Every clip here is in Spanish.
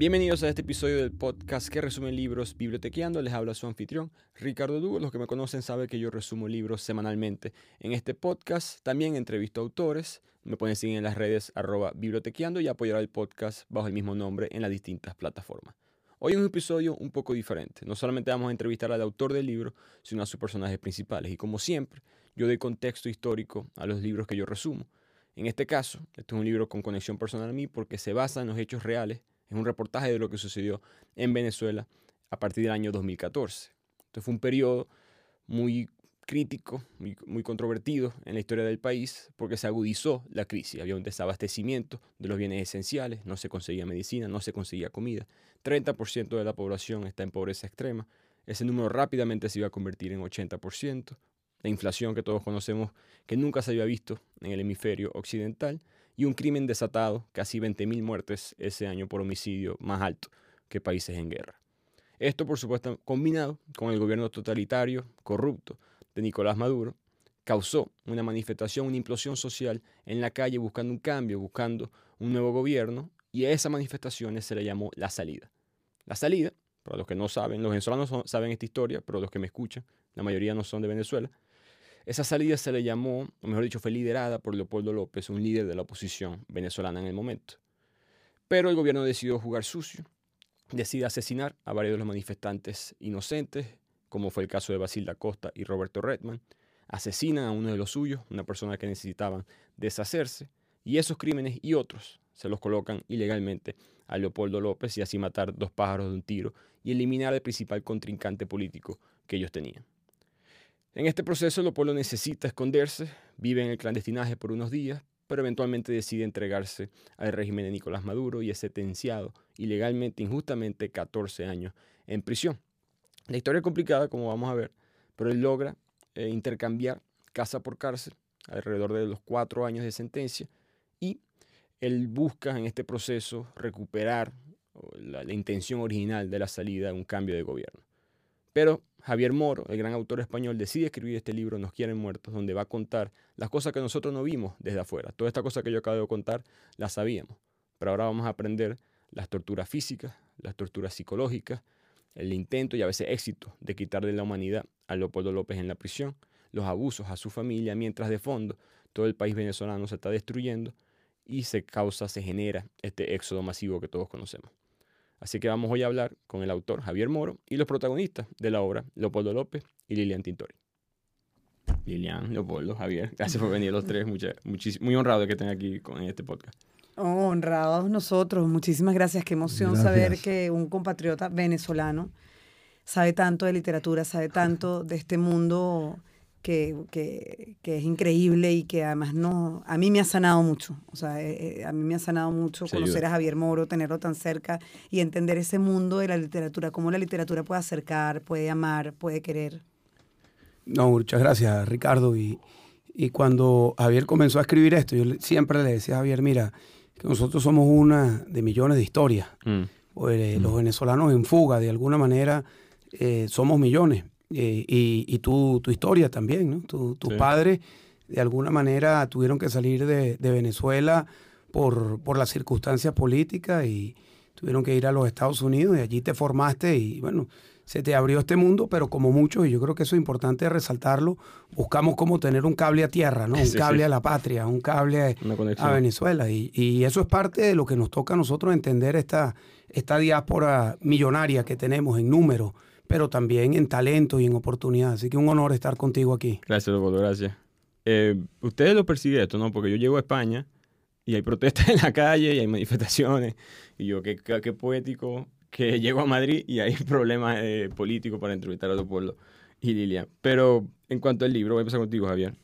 Bienvenidos a este episodio del podcast que resume libros Bibliotequeando. Les habla su anfitrión, Ricardo Dugo. Los que me conocen saben que yo resumo libros semanalmente. En este podcast también entrevisto autores. Me pueden seguir en las redes arroba bibliotequeando y apoyar al podcast bajo el mismo nombre en las distintas plataformas. Hoy es un episodio un poco diferente. No solamente vamos a entrevistar al autor del libro, sino a sus personajes principales. Y como siempre, yo doy contexto histórico a los libros que yo resumo. En este caso, este es un libro con conexión personal a mí porque se basa en los hechos reales es un reportaje de lo que sucedió en Venezuela a partir del año 2014. Entonces fue un periodo muy crítico, muy, controvertido en la historia del país porque se agudizó la crisis. Había un desabastecimiento de los bienes esenciales, no se conseguía medicina, no se conseguía comida. 30% de la población está en pobreza extrema. Ese número rápidamente se iba a convertir en 80%. La inflación que todos conocemos, que nunca se había visto en el hemisferio occidental y un crimen desatado, casi 20.000 muertes ese año por homicidio, más alto que países en guerra. Esto, por supuesto, combinado con el gobierno totalitario, corrupto de Nicolás Maduro, causó una manifestación, una implosión social en la calle buscando un cambio, buscando un nuevo gobierno, y a esas manifestaciones se le llamó la salida. La salida, para los que no saben, los venezolanos saben esta historia, pero los que me escuchan, la mayoría no son de Venezuela, esa salida se le llamó, o mejor dicho, fue liderada por Leopoldo López, un líder de la oposición venezolana en el momento. Pero el gobierno decidió jugar sucio, decide asesinar a varios de los manifestantes inocentes, como fue el caso de Basilda Costa y Roberto Redman. Asesinan a uno de los suyos, una persona que necesitaban deshacerse, y esos crímenes y otros se los colocan ilegalmente a Leopoldo López y así matar dos pájaros de un tiro y eliminar al principal contrincante político que ellos tenían. En este proceso, Leopoldo necesita esconderse, vive en el clandestinaje por unos días, pero eventualmente decide entregarse al régimen de Nicolás Maduro y es sentenciado ilegalmente, injustamente, 14 años en prisión. La historia es complicada, como vamos a ver, pero él logra eh, intercambiar casa por cárcel alrededor de los cuatro años de sentencia y él busca en este proceso recuperar la, la intención original de la salida, un cambio de gobierno. Pero Javier Moro, el gran autor español, decide escribir este libro, Nos quieren muertos, donde va a contar las cosas que nosotros no vimos desde afuera. Toda esta cosa que yo acabo de contar las sabíamos, pero ahora vamos a aprender las torturas físicas, las torturas psicológicas, el intento y a veces éxito de quitarle la humanidad a Leopoldo López en la prisión, los abusos a su familia, mientras de fondo todo el país venezolano se está destruyendo y se causa, se genera este éxodo masivo que todos conocemos. Así que vamos hoy a hablar con el autor Javier Moro y los protagonistas de la obra, Leopoldo López y Lilian Tintori. Lilian, Leopoldo, Javier, gracias por venir los tres. muy honrado de que estén aquí con, en este podcast. Oh, honrados nosotros. Muchísimas gracias. Qué emoción saber que un compatriota venezolano sabe tanto de literatura, sabe tanto de este mundo que, que, que, es increíble y que además no, a mí me ha sanado mucho. O sea, eh, eh, a mí me ha sanado mucho conocer a Javier Moro, tenerlo tan cerca y entender ese mundo de la literatura, cómo la literatura puede acercar, puede amar, puede querer. No, muchas gracias, Ricardo. Y, y cuando Javier comenzó a escribir esto, yo siempre le decía a Javier, mira, que nosotros somos una de millones de historias. Mm. Pues, eh, los mm. venezolanos en fuga, de alguna manera, somos millones eh, y, tu, historia también, ¿no? tus padres de alguna manera tuvieron que salir de, Venezuela por, por las circunstancias políticas y tuvieron que ir a los Estados Unidos y allí te formaste y bueno, se te abrió este mundo, pero como muchos, y yo creo que eso es importante resaltarlo, buscamos cómo tener un cable a tierra, ¿no? Un cable a la patria, un cable a, Venezuela. Y, y, eso es parte de lo que nos toca a nosotros entender esta, esta diáspora millonaria que tenemos en número pero también en talento y en oportunidad. Así que un honor estar contigo aquí. Gracias, Leopoldo, gracias. Eh, ustedes lo persiguen esto, ¿no? Porque yo llego a España y hay protestas en la calle y hay manifestaciones. Y yo, qué, qué poético que llego a Madrid y hay problemas eh, políticos para entrevistar a Leopoldo y Lilian. Pero en cuanto al libro, voy a empezar contigo, Javier.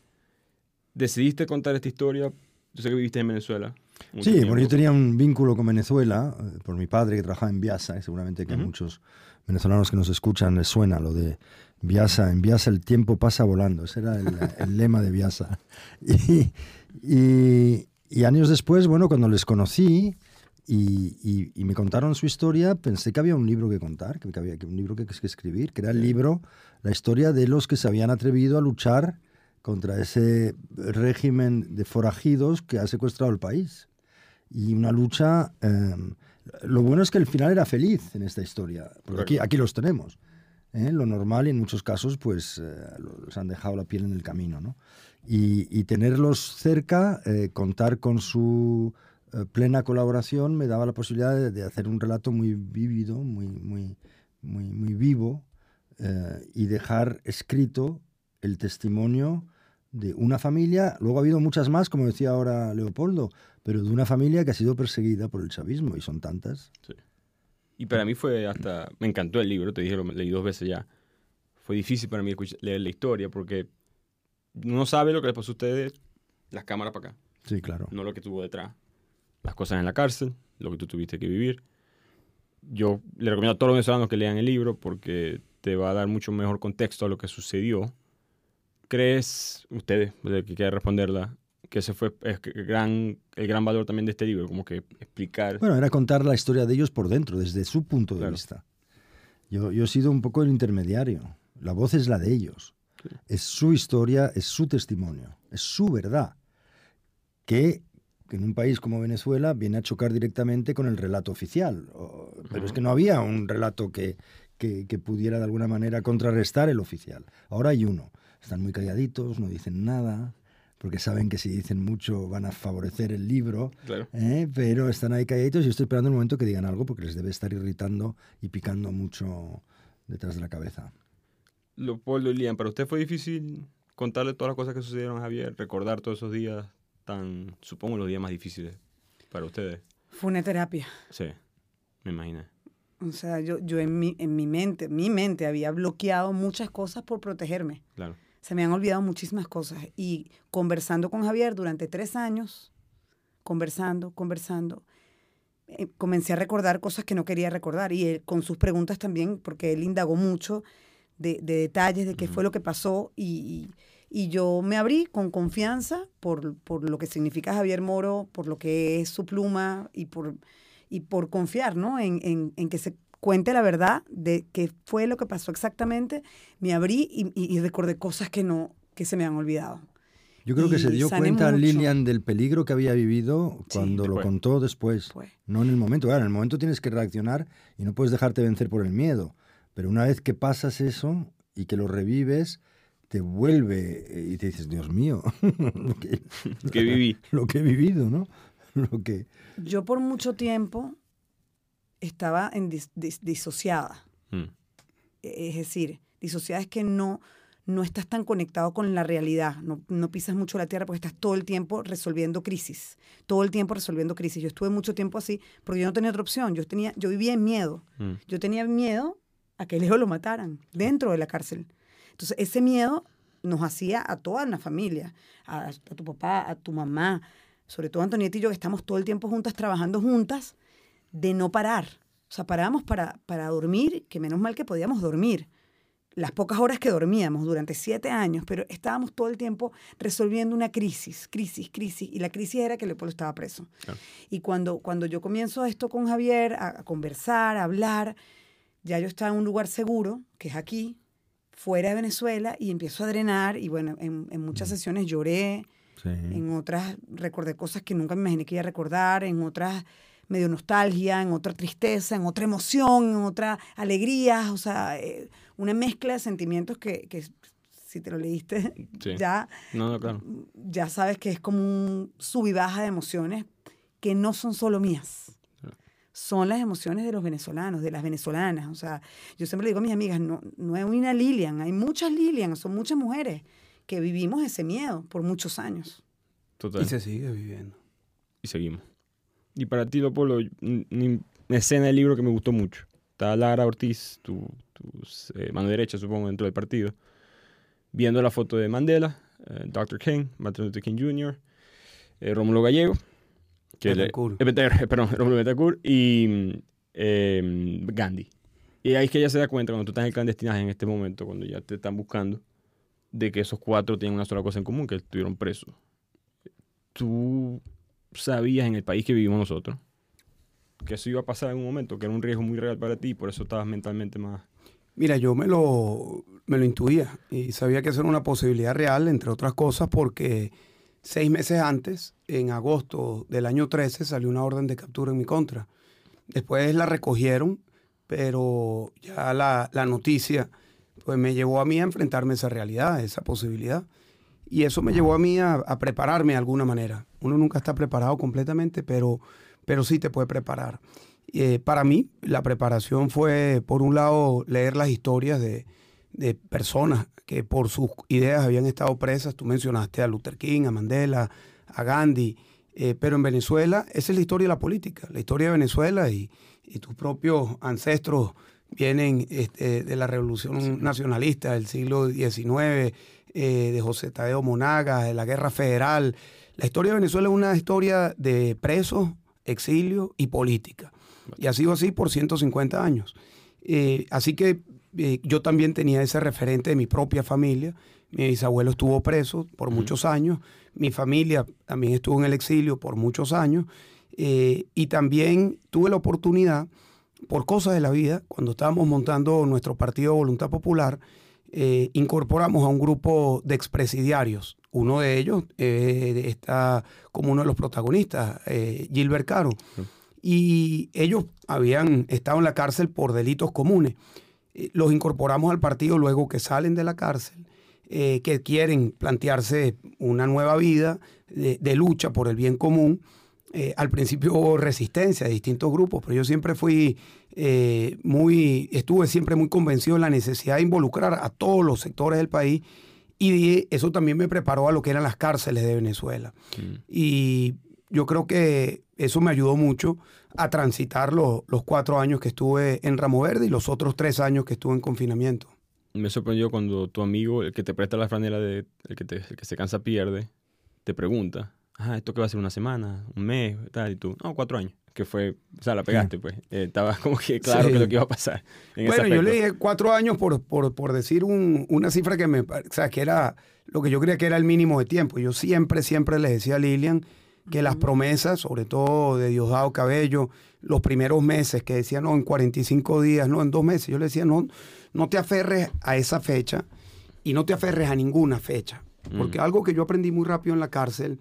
¿Decidiste contar esta historia? Yo sé que viviste en Venezuela. Sí, bueno, yo tenía un vínculo con Venezuela eh, por mi padre que trabajaba en Viasa, seguramente que muchos venezolanos que nos escuchan les suena lo de Viasa, en Viasa el tiempo pasa volando, ese era el, lema de Viasa. Y, y, años después, bueno, cuando les conocí y, y, me contaron su historia, pensé que había un libro que contar, que había un libro que, que escribir, que era el libro, la historia de los que se habían atrevido a luchar contra ese régimen de forajidos que ha secuestrado el país. Y una lucha... Em, Lo bueno es que el final era feliz en esta historia, porque aquí, aquí los tenemos. ¿eh? Lo normal y en muchos casos pues eh, los han dejado la piel en el camino. ¿no? Y, tenerlos cerca, eh, contar con su plena colaboración me daba la posibilidad de, hacer un relato muy vívido, muy, muy, muy, muy vivo y dejar escrito el testimonio de una familia, luego ha habido muchas más, como decía ahora Leopoldo, pero de una familia que ha sido perseguida por el chavismo, y son tantas. Sí. Y para mí fue hasta, me encantó el libro, te dije, lo leí dos veces ya. Fue difícil para mí leer la historia porque uno sabe lo que le pasó a ustedes, las cámaras para acá. Sí, claro. No lo que tuvo detrás. Las cosas en la cárcel, lo que tú tuviste que vivir. Yo le recomiendo a todos los venezolanos que lean el libro porque te va a dar mucho mejor contexto a lo que sucedió. ¿Crees, ustedes, que quiera responderla, que ese fue el gran, el gran valor también de este libro, como que explicar... Bueno, era contar la historia de ellos por dentro, desde su punto de vista. Yo, yo he sido un poco el intermediario. La voz es la de ellos. Es su historia, es su testimonio, es su verdad. Que, en un país como Venezuela viene a chocar directamente con el relato oficial. Pero es que no había un relato que, que, que pudiera de alguna manera contrarrestar el oficial. Ahora hay uno. Están muy calladitos, no dicen nada porque saben que si dicen mucho van a favorecer el libro, ¿eh? pero están ahí calladitos y estoy esperando el momento que digan algo porque les debe estar irritando y picando mucho detrás de la cabeza. Leopoldo y Lian, ¿para usted fue difícil contarle todas las cosas que sucedieron a Javier, recordar todos esos días tan, supongo, los días más difíciles para ustedes? Fue una terapia. Sí, me imagino. O sea, yo, yo en, mi, en mi mente, mi mente había bloqueado muchas cosas por protegerme. Claro se me han olvidado muchísimas cosas. Y conversando con Javier durante tres años, conversando, conversando, eh, comencé a recordar cosas que no quería recordar. Y él, con sus preguntas también, porque él indagó mucho de, detalles de qué fue lo que pasó. Y, yo me abrí con confianza por, por, lo que significa Javier Moro, por lo que es su pluma y por, y por confiar ¿no? en, en, en que se cuente la verdad de qué fue lo que pasó exactamente, me abrí y, recordé cosas que no, que se me han olvidado. Yo creo que se dio cuenta Lilian del peligro que había vivido cuando lo contó después, no en el momento. Claro, en el momento tienes que reaccionar y no puedes dejarte vencer por el miedo. Pero una vez que pasas eso y que lo revives, te vuelve eh, y te dices, Dios mío, lo que, viví. Lo que he vivido, ¿no? Lo que... Yo por mucho tiempo estaba en disociada. Mm. E-, es decir, disociada es que no, no estás tan conectado con la realidad, no, no, pisas mucho la tierra porque estás todo el tiempo resolviendo crisis, todo el tiempo resolviendo crisis. Yo estuve mucho tiempo así porque yo no tenía otra opción, yo, tenía, yo vivía en miedo, mm. yo tenía miedo a que Leo lo mataran dentro de la cárcel. Entonces ese miedo nos hacía a toda la familia, a, a tu papá, a tu mamá, sobre todo a Antonieta y yo que estamos todo el tiempo juntas, trabajando juntas, de no parar. O sea, parábamos para, para dormir, que menos mal que podíamos dormir. Las pocas horas que dormíamos durante siete años, pero estábamos todo el tiempo resolviendo una crisis, crisis, crisis. Y la crisis era que Leopoldo estaba preso. Y cuando, cuando yo comienzo esto con Javier, a, conversar, a hablar, ya yo estaba en un lugar seguro, que es aquí, fuera de Venezuela, y empiezo a drenar. Y bueno, en, en muchas sesiones lloré, en otras recordé cosas que nunca me imaginé que iba a recordar, en otras medio nostalgia, en otra tristeza, en otra emoción, en otra alegría, o sea, eh, una mezcla de sentimientos que, que si te lo leíste, ya, ya sabes que es como un sub y baja de emociones que no son solo mías. Son las emociones de los venezolanos, de las venezolanas. O sea, yo siempre le digo a mis amigas, no, no hay una Lilian, hay muchas Lilian, son muchas mujeres que vivimos ese miedo por muchos años. Total. Y se sigue viviendo. Y seguimos. Y para ti, Leopoldo, una escena del libro que me gustó mucho. Está Lara Ortiz, tu, eh, mano derecha, supongo, dentro del partido, viendo la foto de Mandela, eh, Dr. King, Martin Luther King Jr., eh, Rómulo Gallego, que perdón, Rómulo Betancourt y em, Gandhi. Y ahí es que ella se da cuenta, cuando tú estás en el clandestinaje en este momento, cuando ya te están buscando, de que esos cuatro tienen una sola cosa en común, que estuvieron presos. Tú sabías en el país que vivimos nosotros que eso iba a pasar en un momento, que era un riesgo muy real para ti, por eso estabas mentalmente más... Mira, yo me lo, me lo intuía y sabía que eso era una posibilidad real, entre otras cosas, porque seis meses antes, en agosto del año 13, salió una orden de captura en mi contra. Después la recogieron, pero ya la, noticia pues me llevó a mí a enfrentarme a esa realidad, a esa posibilidad. Y eso me llevó a mí a, prepararme de alguna manera. Uno nunca está preparado completamente, pero, pero sí te puede preparar. Eh, para mí, la preparación fue, por un lado, leer las historias de, de personas que por sus ideas habían estado presas. Tú mencionaste a Luther King, a Mandela, a Gandhi. Eh, pero en Venezuela, esa es la historia de la política, la historia de Venezuela y, tus propios ancestros vienen este, de la revolución nacionalista del siglo XIX, eh, de José Tadeo Monagas, de la guerra federal. La historia de Venezuela es una historia de presos, exilio y política. Y ha sido así por 150 años. Eh, así que yo también tenía ese referente de mi propia familia. Mi bisabuelo estuvo preso por muchos años. Mi familia también estuvo en el exilio por muchos años. Eh, y también tuve la oportunidad, por cosas de la vida, cuando estábamos montando nuestro partido Voluntad Popular, eh, incorporamos a un grupo de expresidiarios. Uno de ellos eh, está como uno de los protagonistas, Gilbert Caro. Y ellos habían estado en la cárcel por delitos comunes. los incorporamos al partido luego que salen de la cárcel eh, que quieren plantearse una nueva vida de, lucha por el bien común. Eh, al principio hubo resistencia de distintos grupos, pero yo siempre fui eh, muy, estuve siempre muy convencido de la necesidad de involucrar a todos los sectores del país y eso también me preparó a lo que eran las cárceles de Venezuela. Mm. Y yo creo que eso me ayudó mucho a transitar los cuatro años que estuve en Ramo Verde y los otros tres años que estuve en confinamiento me sorprendió cuando tu amigo, el que te presta la franela de el que, te, el que se cansa pierde, te pregunta, ah, ¿esto qué va a ser una semana, un mes, tal? Y tú, no, cuatro años. Que fue, o sea, la pegaste, pues. Eh, estaba como que claro que lo que iba a pasar. bueno, yo le dije cuatro años por, por, por decir un, una cifra que me, o sea, que era lo que yo creía que era el mínimo de tiempo. Yo siempre, siempre le decía a Lilian que las promesas, sobre todo de Diosdado Cabello, los primeros meses, que decía, no, en 45 días, no, en dos meses, yo le decía, no, no te aferres a esa fecha y no te aferres a ninguna fecha. Porque mm. algo que yo aprendí muy rápido en la cárcel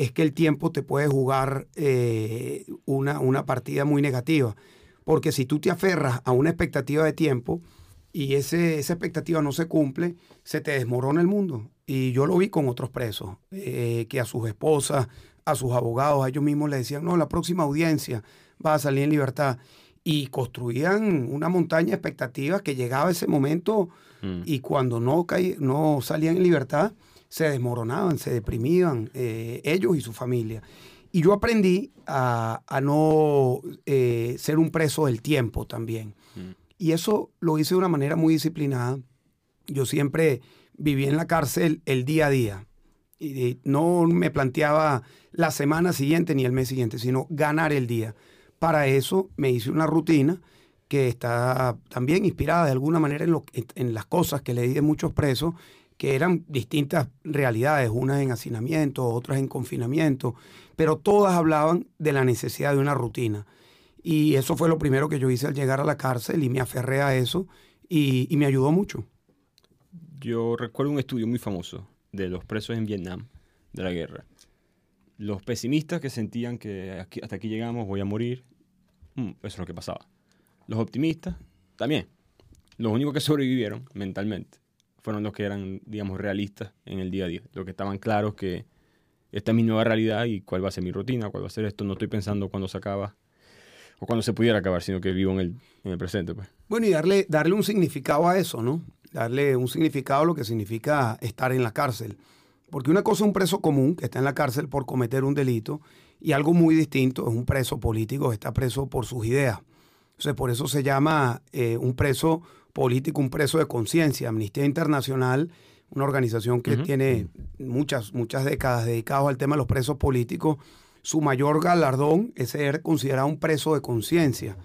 es que el tiempo te puede jugar eh, una, una partida muy negativa. Porque si tú te aferras a una expectativa de tiempo y ese, esa expectativa no se cumple, se te desmorona el mundo. Y yo lo vi con otros presos, eh, que a sus esposas, a sus abogados, a ellos mismos le decían, no, la próxima audiencia va a salir en libertad y construían una montaña de expectativas que llegaba ese momento mm. y cuando no, no salían en libertad, se desmoronaban, se deprimían eh, ellos y su familia. Y yo aprendí a, no eh, ser un preso del tiempo también. Mm. Y eso lo hice de una manera muy disciplinada. Yo siempre viví en la cárcel el día a día. Y no me planteaba la semana siguiente ni el mes siguiente, sino ganar el día. Para eso me hice una rutina que está también inspirada de alguna manera en, lo, en, las cosas que leí de muchos presos, que eran distintas realidades, unas en hacinamiento, otras en confinamiento, pero todas hablaban de la necesidad de una rutina. Y eso fue lo primero que yo hice al llegar a la cárcel y me aferré a eso y, me ayudó mucho. Yo recuerdo un estudio muy famoso de los presos en Vietnam, de la guerra. Los pesimistas que sentían que hasta aquí llegamos, voy a morir, Mm, eso es lo que pasaba. Los optimistas, también. Los únicos que sobrevivieron mentalmente fueron los que eran, digamos, realistas en el día a día. Los que estaban claros que esta es mi nueva realidad y cuál va a ser mi rutina, cuál va a ser esto. No estoy pensando cuándo se acaba o cuando se pudiera acabar, sino que vivo en el, en el presente. Pues. Bueno, y darle, darle un significado a eso, ¿no? Darle un significado a lo que significa estar en la cárcel. Porque una cosa es un preso común que está en la cárcel por cometer un delito y algo muy distinto es un preso político que está preso por sus ideas. Entonces, por eso se llama eh, un preso político, un preso de conciencia. Amnistía Internacional, una organización que tiene muchas, muchas décadas dedicadas al tema de los presos políticos, su mayor galardón es ser considerado un preso de conciencia.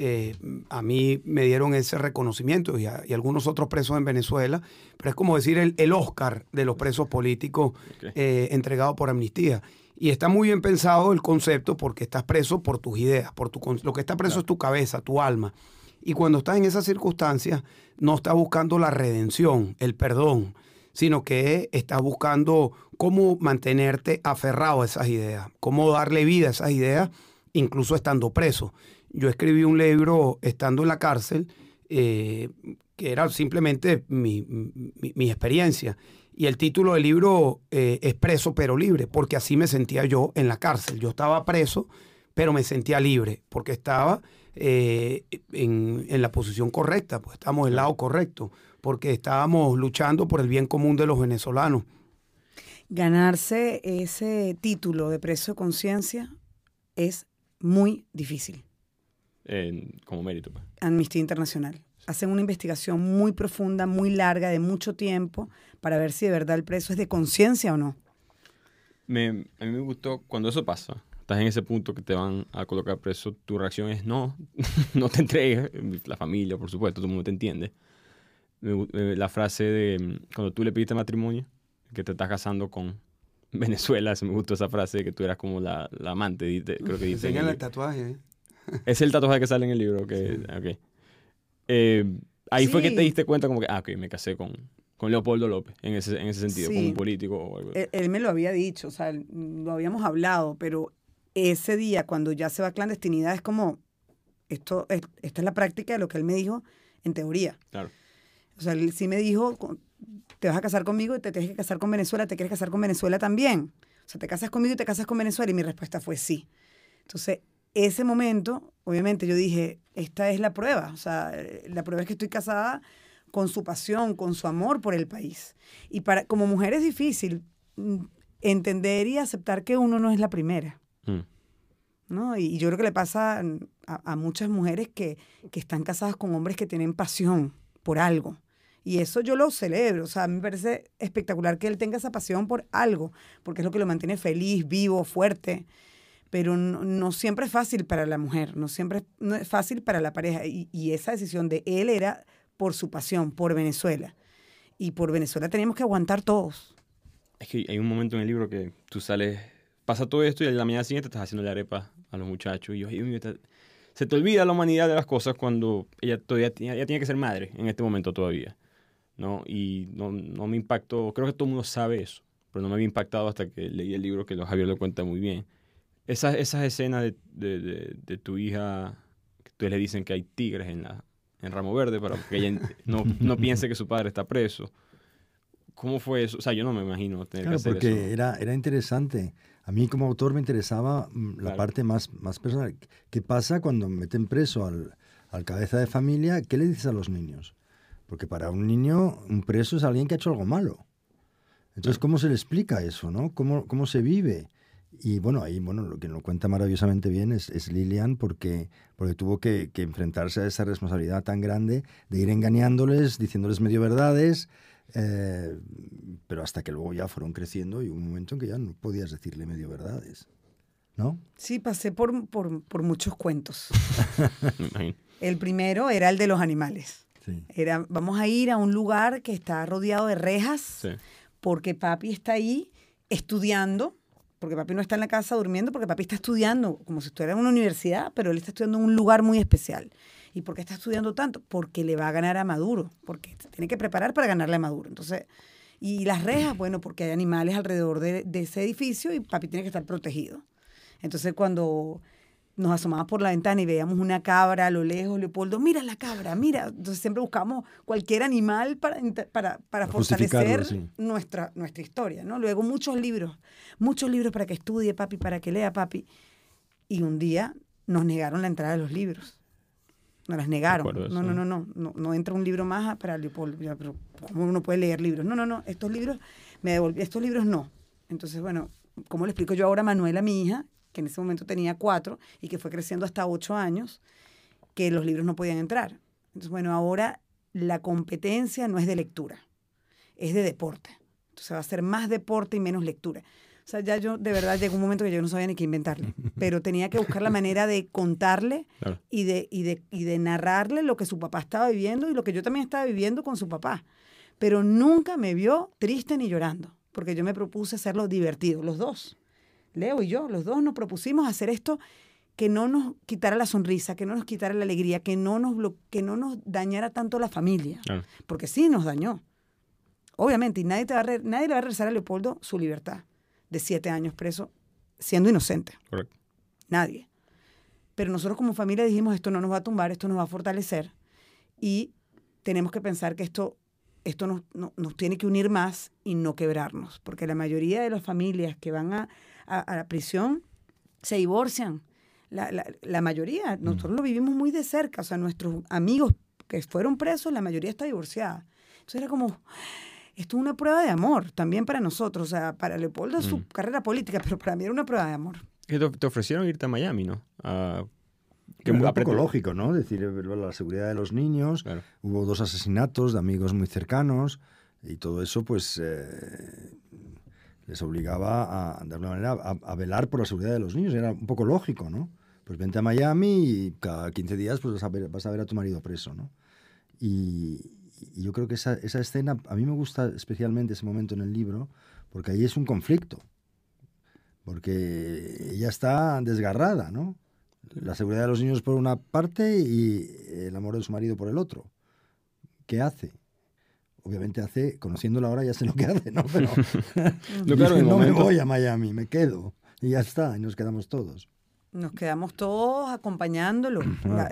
Eh, a mí me dieron ese reconocimiento y, algunos otros presos en Venezuela, pero es como decir el, Oscar de los presos políticos eh, entregado por Amnistía. Y está muy bien pensado el concepto porque estás preso por tus ideas, por tu, lo que está preso es tu cabeza, tu alma. Y cuando estás en esas circunstancias, no estás buscando la redención, el perdón, sino que estás buscando cómo mantenerte aferrado a esas ideas, cómo darle vida a esas ideas, incluso estando preso. yo escribí un libro estando en la cárcel, eh, que era simplemente mi, mi, experiencia. Y el título del libro eh, es Preso pero libre, porque así me sentía yo en la cárcel. Yo estaba preso, pero me sentía libre, porque estaba eh, en, en, la posición correcta, pues estamos del lado correcto, porque estábamos luchando por el bien común de los venezolanos. Ganarse ese título de preso de conciencia es muy difícil. como mérito. Pues. Amnistía Internacional. Hacen una investigación muy profunda, muy larga, de mucho tiempo, para ver si de verdad el preso es de conciencia o no. Me, a mí me gustó cuando eso pasa. Estás en ese punto que te van a colocar preso, tu reacción es no, no te entregues. La familia, por supuesto, todo el mundo te entiende. la frase de cuando tú le pediste matrimonio, que te estás casando con Venezuela, se me gustó esa frase de que tú eras como la, la amante, creo que dice. el, el tatuaje, ¿eh? Es el tatuaje que sale en el libro, que, eh, ahí fue que te diste cuenta como que, ah, ok, me casé con, con Leopoldo López, en ese, en ese sentido, como un político o algo. Él, él, me lo había dicho, o sea, lo habíamos hablado, pero ese día, cuando ya se va a clandestinidad, es como, esto, esta es la práctica de lo que él me dijo en teoría. Claro. O sea, él sí me dijo, te vas a casar conmigo y te tienes que casar con Venezuela, te quieres casar con Venezuela también. O sea, te casas conmigo y te casas con Venezuela y mi respuesta fue sí. Entonces, ese momento, obviamente yo dije, esta es la prueba. O sea, la prueba es que estoy casada con su pasión, con su amor por el país. Y para, como mujer es difícil mm, entender y aceptar que uno no es la primera. Mm. ¿no? Y, yo creo que le pasa a, muchas mujeres que, que, están casadas con hombres que tienen pasión por algo. Y eso yo lo celebro, o sea, a mí me parece espectacular que él tenga esa pasión por algo, porque es lo que lo mantiene feliz, vivo, fuerte. Pero no, siempre es fácil para la mujer, no siempre no es fácil para la pareja. Y, y esa decisión de él era por su pasión, por Venezuela. Y por Venezuela teníamos que aguantar todos. Es que hay un momento en el libro que tú sales, pasa todo esto y a la mañana siguiente estás haciendo la arepa a los muchachos. Y yo, se te olvida la humanidad de las cosas cuando ella todavía ella tiene que ser madre en este momento todavía. ¿no? Y no, no, me impactó, creo que todo el mundo sabe eso, pero no me había impactado hasta que leí el libro que lo Javier lo cuenta muy bien. Esas, esas escenas de, de, de, tu hija, que tú le dicen que hay tigres en, la, en Ramo Verde para que ella no, no piense que su padre está preso. ¿Cómo fue eso? O sea, yo no me imagino tener que hacer porque Era, era interesante. A mí como autor me interesaba mm, la parte más, más personal. ¿Qué pasa cuando meten preso al, al cabeza de familia? ¿Qué le dices a los niños? Porque para un niño, un preso es alguien que ha hecho algo malo. Entonces, ¿cómo se le explica eso? ¿no? ¿Cómo, cómo se vive? Y bueno, ahí bueno, lo que lo cuenta maravillosamente bien es, es Lilian porque, porque tuvo que, que, enfrentarse a esa responsabilidad tan grande de ir engañándoles, diciéndoles medio verdades, eh, pero hasta que luego ya fueron creciendo y hubo un momento en que ya no podías decirle medio verdades. ¿No? Sí, pasé por, por, por muchos cuentos. el primero era el de los animales. Era, vamos a ir a un lugar que está rodeado de rejas, porque papi está ahí estudiando, porque papi no está en la casa durmiendo, porque papi está estudiando, como si estuviera en una universidad, pero él está estudiando en un lugar muy especial. ¿Y por qué está estudiando tanto? Porque le va a ganar a Maduro, porque se tiene que preparar para ganarle a Maduro. Entonces, y las rejas, bueno, porque hay animales alrededor de, de ese edificio y papi tiene que estar protegido. Entonces, cuando nos asomamos por la ventana y veíamos una cabra a lo lejos, Leopoldo, mira la cabra, mira. Entonces siempre buscamos cualquier animal para, para, para fortalecer nuestra, nuestra historia, ¿no? Luego muchos libros, muchos libros para que estudie papi, para que lea papi. Y un día nos negaron la entrada de los libros. Nos las negaron. No, no, no, no, no, no entra un libro más para Leopoldo. Pero ¿cómo uno puede leer libros? No, no, no, estos libros, me devolví, estos libros no. Entonces, bueno, ¿cómo le explico yo ahora a Manuela, mi hija, que en ese momento tenía cuatro y que fue creciendo hasta ocho años, que los libros no podían entrar. Entonces, bueno, ahora la competencia no es de lectura, es de deporte. Entonces va a ser más deporte y menos lectura. O sea, ya yo de verdad llegó un momento que yo no sabía ni qué inventarle, pero tenía que buscar la manera de contarle y, de, y, de, y de narrarle lo que su papá estaba viviendo y lo que yo también estaba viviendo con su papá. Pero nunca me vio triste ni llorando, porque yo me propuse hacerlo divertido, los dos. Leo y yo, los dos nos propusimos hacer esto que no nos quitara la sonrisa, que no nos quitara la alegría, que no nos, que no nos dañara tanto la familia. Porque sí nos dañó. Obviamente, y nadie, te va a nadie le va a regresar a Leopoldo su libertad de siete años preso siendo inocente. Nadie. Pero nosotros como familia dijimos, esto no nos va a tumbar, esto nos va a fortalecer y tenemos que pensar que esto, esto nos, nos tiene que unir más y no quebrarnos, porque la mayoría de las familias que van a, a, la prisión se divorcian. La, la, la mayoría, mm. nosotros lo vivimos muy de cerca, o sea, nuestros amigos que fueron presos, la mayoría está divorciada. Entonces era como, esto es una prueba de amor también para nosotros, o sea, para Leopoldo es su mm. carrera política, pero para mí era una prueba de amor. Que te, ofrecieron irte a Miami, ¿no? que un poco lógico, ¿no? decir, la seguridad de los niños, hubo dos asesinatos de amigos muy cercanos y todo eso, pues, eh, les obligaba a, de alguna manera, a, velar por la seguridad de los niños. Era un poco lógico, ¿no? Pues vente a Miami y cada 15 días pues, vas, a ver, vas a ver a tu marido preso, ¿no? Y, yo creo que esa, esa escena, a mí me gusta especialmente ese momento en el libro, porque ahí es un conflicto. Porque ella está desgarrada, ¿no? La seguridad de los niños por una parte y el amor de su marido por el otro. ¿Qué hace? Obviamente hace, conociéndola ahora ya sé lo que hace, ¿no? Pero no, claro, no me voy a Miami, me quedo. Y ya está, y nos quedamos todos. Nos quedamos todos acompañándolo.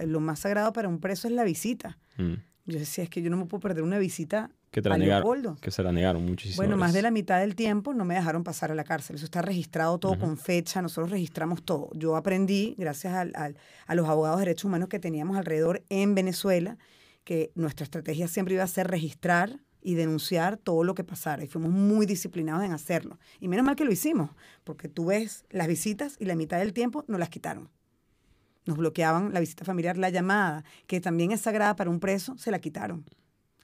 lo más sagrado para un preso es la visita. Mm. Yo decía, es que yo no me puedo perder una visita que te la negaron, Que se la negaron muchísimo. Bueno, más de la mitad del tiempo no me dejaron pasar a la cárcel. Eso está registrado todo con fecha, nosotros registramos todo. Yo aprendí, gracias a los abogados de derechos humanos que teníamos alrededor en Venezuela, que nuestra estrategia siempre iba a ser registrar y denunciar todo lo que pasara. Y fuimos muy disciplinados en hacerlo. Y menos mal que lo hicimos, porque tú ves las visitas y la mitad del tiempo nos las quitaron nos bloqueaban la visita familiar, la llamada, que también es sagrada para un preso, se la quitaron.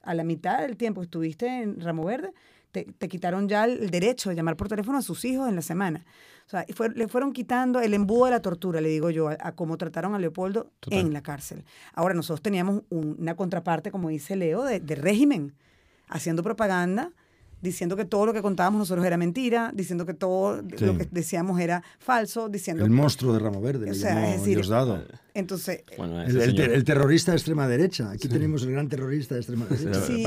A la mitad del tiempo que estuviste en Ramo Verde, te, quitaron ya el derecho de llamar por teléfono a sus hijos en la semana. O sea, le fueron quitando el embudo de la tortura, le digo yo, a, cómo trataron a Leopoldo en la cárcel. Ahora, nosotros teníamos una contraparte, como dice Leo, de, de régimen, haciendo propaganda diciendo que todo lo que contábamos nosotros era mentira, diciendo que todo lo que decíamos era falso, diciendo... El monstruo de Ramo Verde, o sea, es Diosdado. Entonces... el, terrorista de extrema derecha. Aquí tenemos el gran terrorista de extrema derecha. Sí,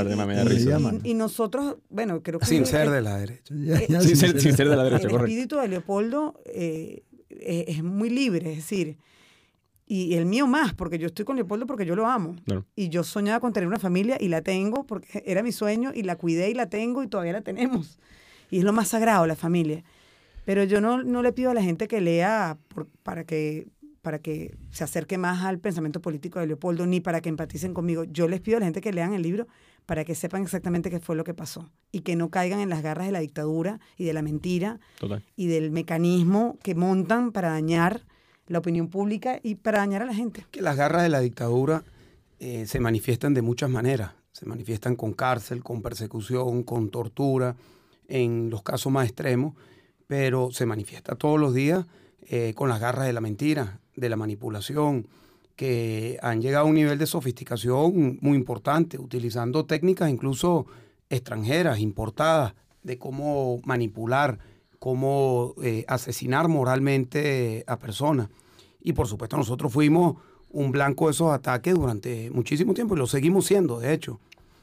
y, nosotros, bueno, creo que... Sin ser de la derecha. sin, ser, de la derecha, El espíritu de Leopoldo eh, es muy libre, es decir y el mío más, porque yo estoy con Leopoldo porque yo lo amo. Y yo soñaba con tener una familia y la tengo porque era mi sueño y la cuidé y la tengo y todavía la tenemos. Y es lo más sagrado, la familia. Pero yo no, no le pido a la gente que lea para, que, para que se acerque más al pensamiento político de Leopoldo, ni para que empaticen conmigo. Yo les pido a la gente que lean el libro para que sepan exactamente qué fue lo que pasó y que no caigan en las garras de la dictadura y de la mentira y del mecanismo que montan para dañar la opinión pública y para dañar a la gente. Que las garras de la dictadura eh, se manifiestan de muchas maneras. Se manifiestan con cárcel, con persecución, con tortura, en los casos más extremos, pero se manifiesta todos los días eh, con las garras de la mentira, de la manipulación, que han llegado a un nivel de sofisticación muy importante, utilizando técnicas incluso extranjeras, importadas, de cómo manipular cómo eh, asesinar moralmente a personas. Y por supuesto nosotros fuimos un blanco de esos ataques durante muchísimo tiempo y lo seguimos siendo, de hecho,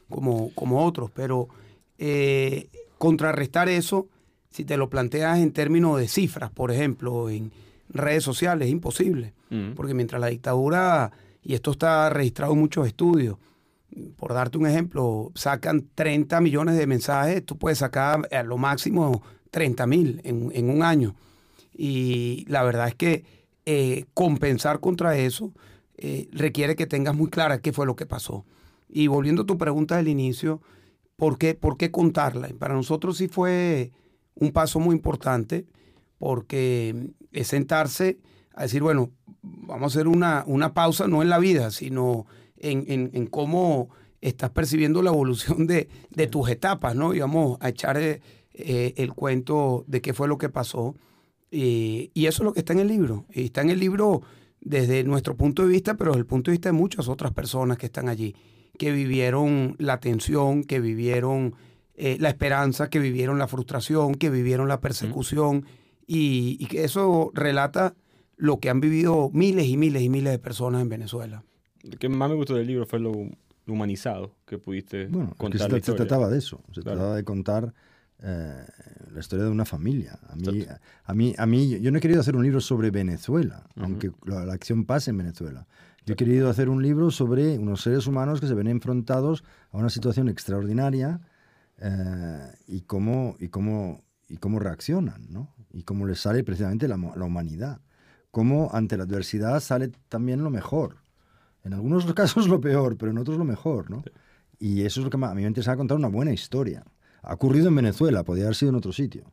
como, como otros. Pero eh, contrarrestar eso, si te lo planteas en términos de cifras, por ejemplo, en redes sociales, es imposible. Mm. Porque mientras la dictadura, y esto está registrado en muchos estudios, por darte un ejemplo, sacan 30 millones de mensajes, tú puedes sacar a lo máximo 30 mil en, un año. Y la verdad es que eh, compensar contra eso eh, requiere que tengas muy clara qué fue lo que pasó. Y volviendo a tu pregunta del inicio, ¿por qué, por qué contarla? Para nosotros sí fue un paso muy importante porque es sentarse a decir, bueno, vamos a hacer una, una pausa, no en la vida, sino en, cómo estás percibiendo la evolución de, de, tus etapas, ¿no? Y vamos a echar eh, eh, el cuento de qué fue lo que pasó. y eso es lo que está en el libro. Y está en el libro desde nuestro punto de vista, pero desde el punto de vista de muchas otras personas que están allí, que vivieron la tensión, que vivieron eh, la esperanza, que vivieron la frustración, que vivieron la persecución, y, que eso relata lo que han vivido miles y miles y miles de personas en Venezuela. Lo que más me gustó del libro fue lo, humanizado que pudiste contar. se, trataba de eso, se trataba de contar eh, la historia de una familia. A mí, a, mí, a mí, yo no he querido hacer un libro sobre Venezuela, aunque la, acción pase en Venezuela. Yo he querido hacer un libro sobre unos seres humanos que se ven enfrentados a una situación extraordinaria eh, y, cómo, y, cómo, y cómo reaccionan, ¿no? Y cómo les sale precisamente la, la humanidad. Cómo ante la adversidad sale también lo mejor. En algunos casos lo peor, pero en otros lo mejor, ¿no? Y eso es lo que a mí me interesa contar una buena historia. Ha ocurrido en Venezuela, podría haber sido en otro sitio.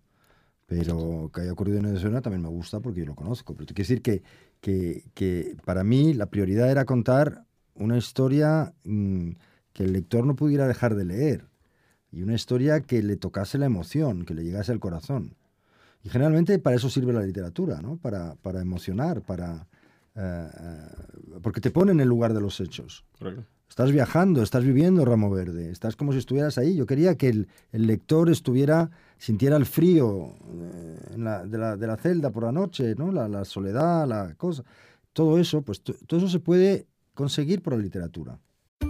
Pero que haya ocurrido en Venezuela también me gusta porque yo lo conozco. Pero te quiero decir que, que, para mí la prioridad era contar una historia mm, que el lector no pudiera dejar de leer. Y una historia que le tocase la emoción, que le llegase al corazón. Y generalmente para eso sirve la literatura, ¿no? Para, para emocionar, para... Eh, eh, porque te pone en el lugar de los hechos. Estás viajando, estás viviendo Ramo Verde, estás como si estuvieras ahí. Yo quería que el, el lector estuviera, sintiera el frío eh, la, de, la, de, la, celda por la noche, ¿no? La, la soledad, la cosa. Todo eso, pues todo eso se puede conseguir por la literatura.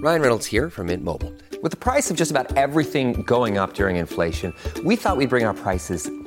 Ryan Reynolds here from Mint Mobile. With the price of just about everything going up during inflation, we thought we'd bring our prices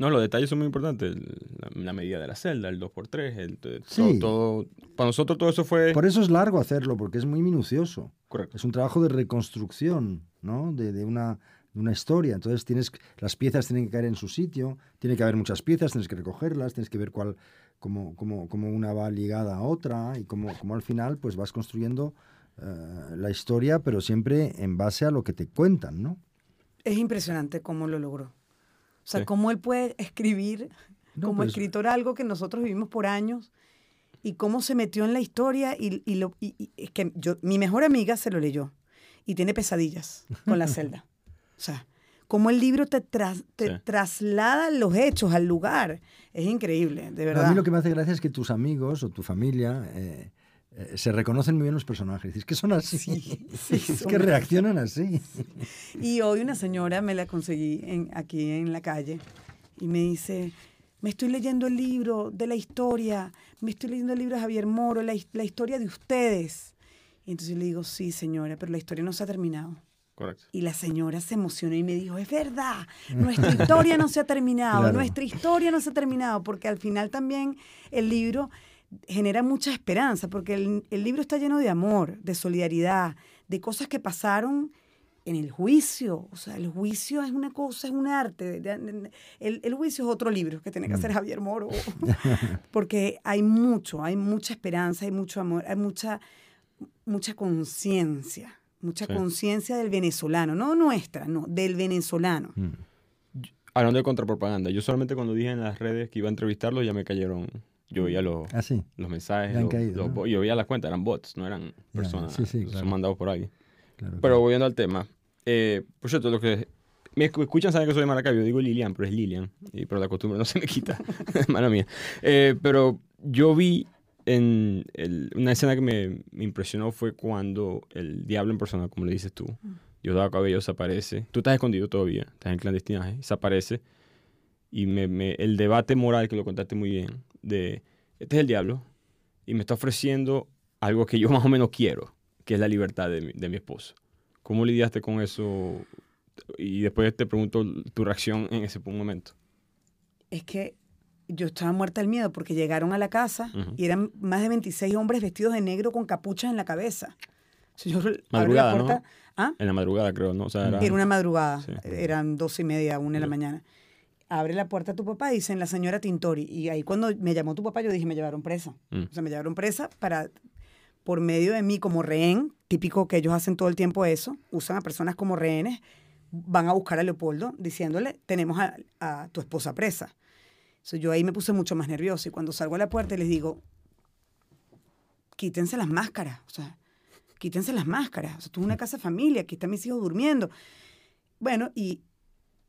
No, los detalles son muy importantes. La, la, medida de la celda, el 2x3, el, sí. todo, todo, Para nosotros todo eso fue... Por eso es largo hacerlo, porque es muy minucioso. Correcto. Es un trabajo de reconstrucción, ¿no? De, de una, de una historia. Entonces tienes las piezas tienen que caer en su sitio, tiene que haber muchas piezas, tienes que recogerlas, tienes que ver cuál, cómo, cómo, cómo una va ligada a otra y cómo, cómo al final pues vas construyendo uh, la historia, pero siempre en base a lo que te cuentan, ¿no? Es impresionante cómo lo logró. O sea, sí. cómo él puede escribir no, como pues, escritor algo que nosotros vivimos por años y cómo se metió en la historia y, y, lo, y, y es que yo, mi mejor amiga se lo leyó y tiene pesadillas con la celda. O sea, cómo el libro te, tra te sí. traslada los hechos al lugar. Es increíble, de verdad. A mí lo que me hace gracia es que tus amigos o tu familia eh, eh, se reconocen muy bien los personajes. Es que son así. Sí, sí, es son que reaccionan así. Y hoy una señora me la conseguí en, aquí en la calle y me dice, me estoy leyendo el libro de la historia, me estoy leyendo el libro de Javier Moro, la, la historia de ustedes. Y entonces le digo, sí, señora, pero la historia no se ha terminado. Correcto. Y la señora se emocionó y me dijo, es verdad, nuestra historia no se ha terminado, claro. nuestra historia no se ha terminado, porque al final también el libro genera mucha esperanza, porque el, el, libro está lleno de amor, de solidaridad, de cosas que pasaron en el juicio. O sea, el juicio es una cosa, es un arte. El, el juicio es otro libro que tiene que hacer Javier Moro, porque hay mucho, hay mucha esperanza, hay mucho amor, hay mucha, mucha conciencia mucha sí. conciencia del venezolano, no nuestra, no, del venezolano. Mm. Hablando de contrapropaganda, yo solamente cuando dije en las redes que iba a entrevistarlo ya me cayeron, yo veía los, ¿Ah, sí? los mensajes, los, caído, los, ¿no? yo veía las cuentas, eran bots, no eran personas, sí, sí, claro. son mandados por ahí. Claro, pero claro. volviendo al tema, eh, por cierto, lo que me escuchan saben que soy de Maracaibo, yo digo Lilian, pero es Lilian, y, pero la costumbre no se me quita, mala mía. Eh, pero yo vi en el, una escena que me, me, impresionó fue cuando el diablo en persona, como le dices tú, mm. Diosdado Cabello desaparece. Tú estás escondido todavía, estás en clandestinaje, desaparece. Y me, me, el debate moral, que lo contaste muy bien, de este es el diablo y me está ofreciendo algo que yo más o menos quiero, que es la libertad de mi, de mi esposo. ¿Cómo lidiaste con eso? Y después te pregunto tu reacción en ese momento. Es que yo estaba muerta del miedo porque llegaron a la casa uh -huh. y eran más de 26 hombres vestidos de negro con capuchas en la cabeza. Yo madrugada, la puerta, ¿no? ¿ah? En la madrugada, creo, ¿no? O sea, era... era... una madrugada, sí. eran dos y media, una de la mañana. Abre la puerta a tu papá y dicen la señora Tintori. Y ahí cuando me llamó tu papá, yo dije, me llevaron presa. Mm. O sea, me llevaron presa para, por medio de mí como rehén, típico que ellos hacen todo el tiempo eso, usan a personas como rehenes, van a buscar a Leopoldo diciéndole, tenemos a, a tu esposa presa. So, yo ahí me puse mucho más nerviosa y cuando salgo a la puerta les digo, quítense las máscaras, o sea, quítense las máscaras. O sea, tú es una casa familia, aquí están mis hijos durmiendo. Bueno, y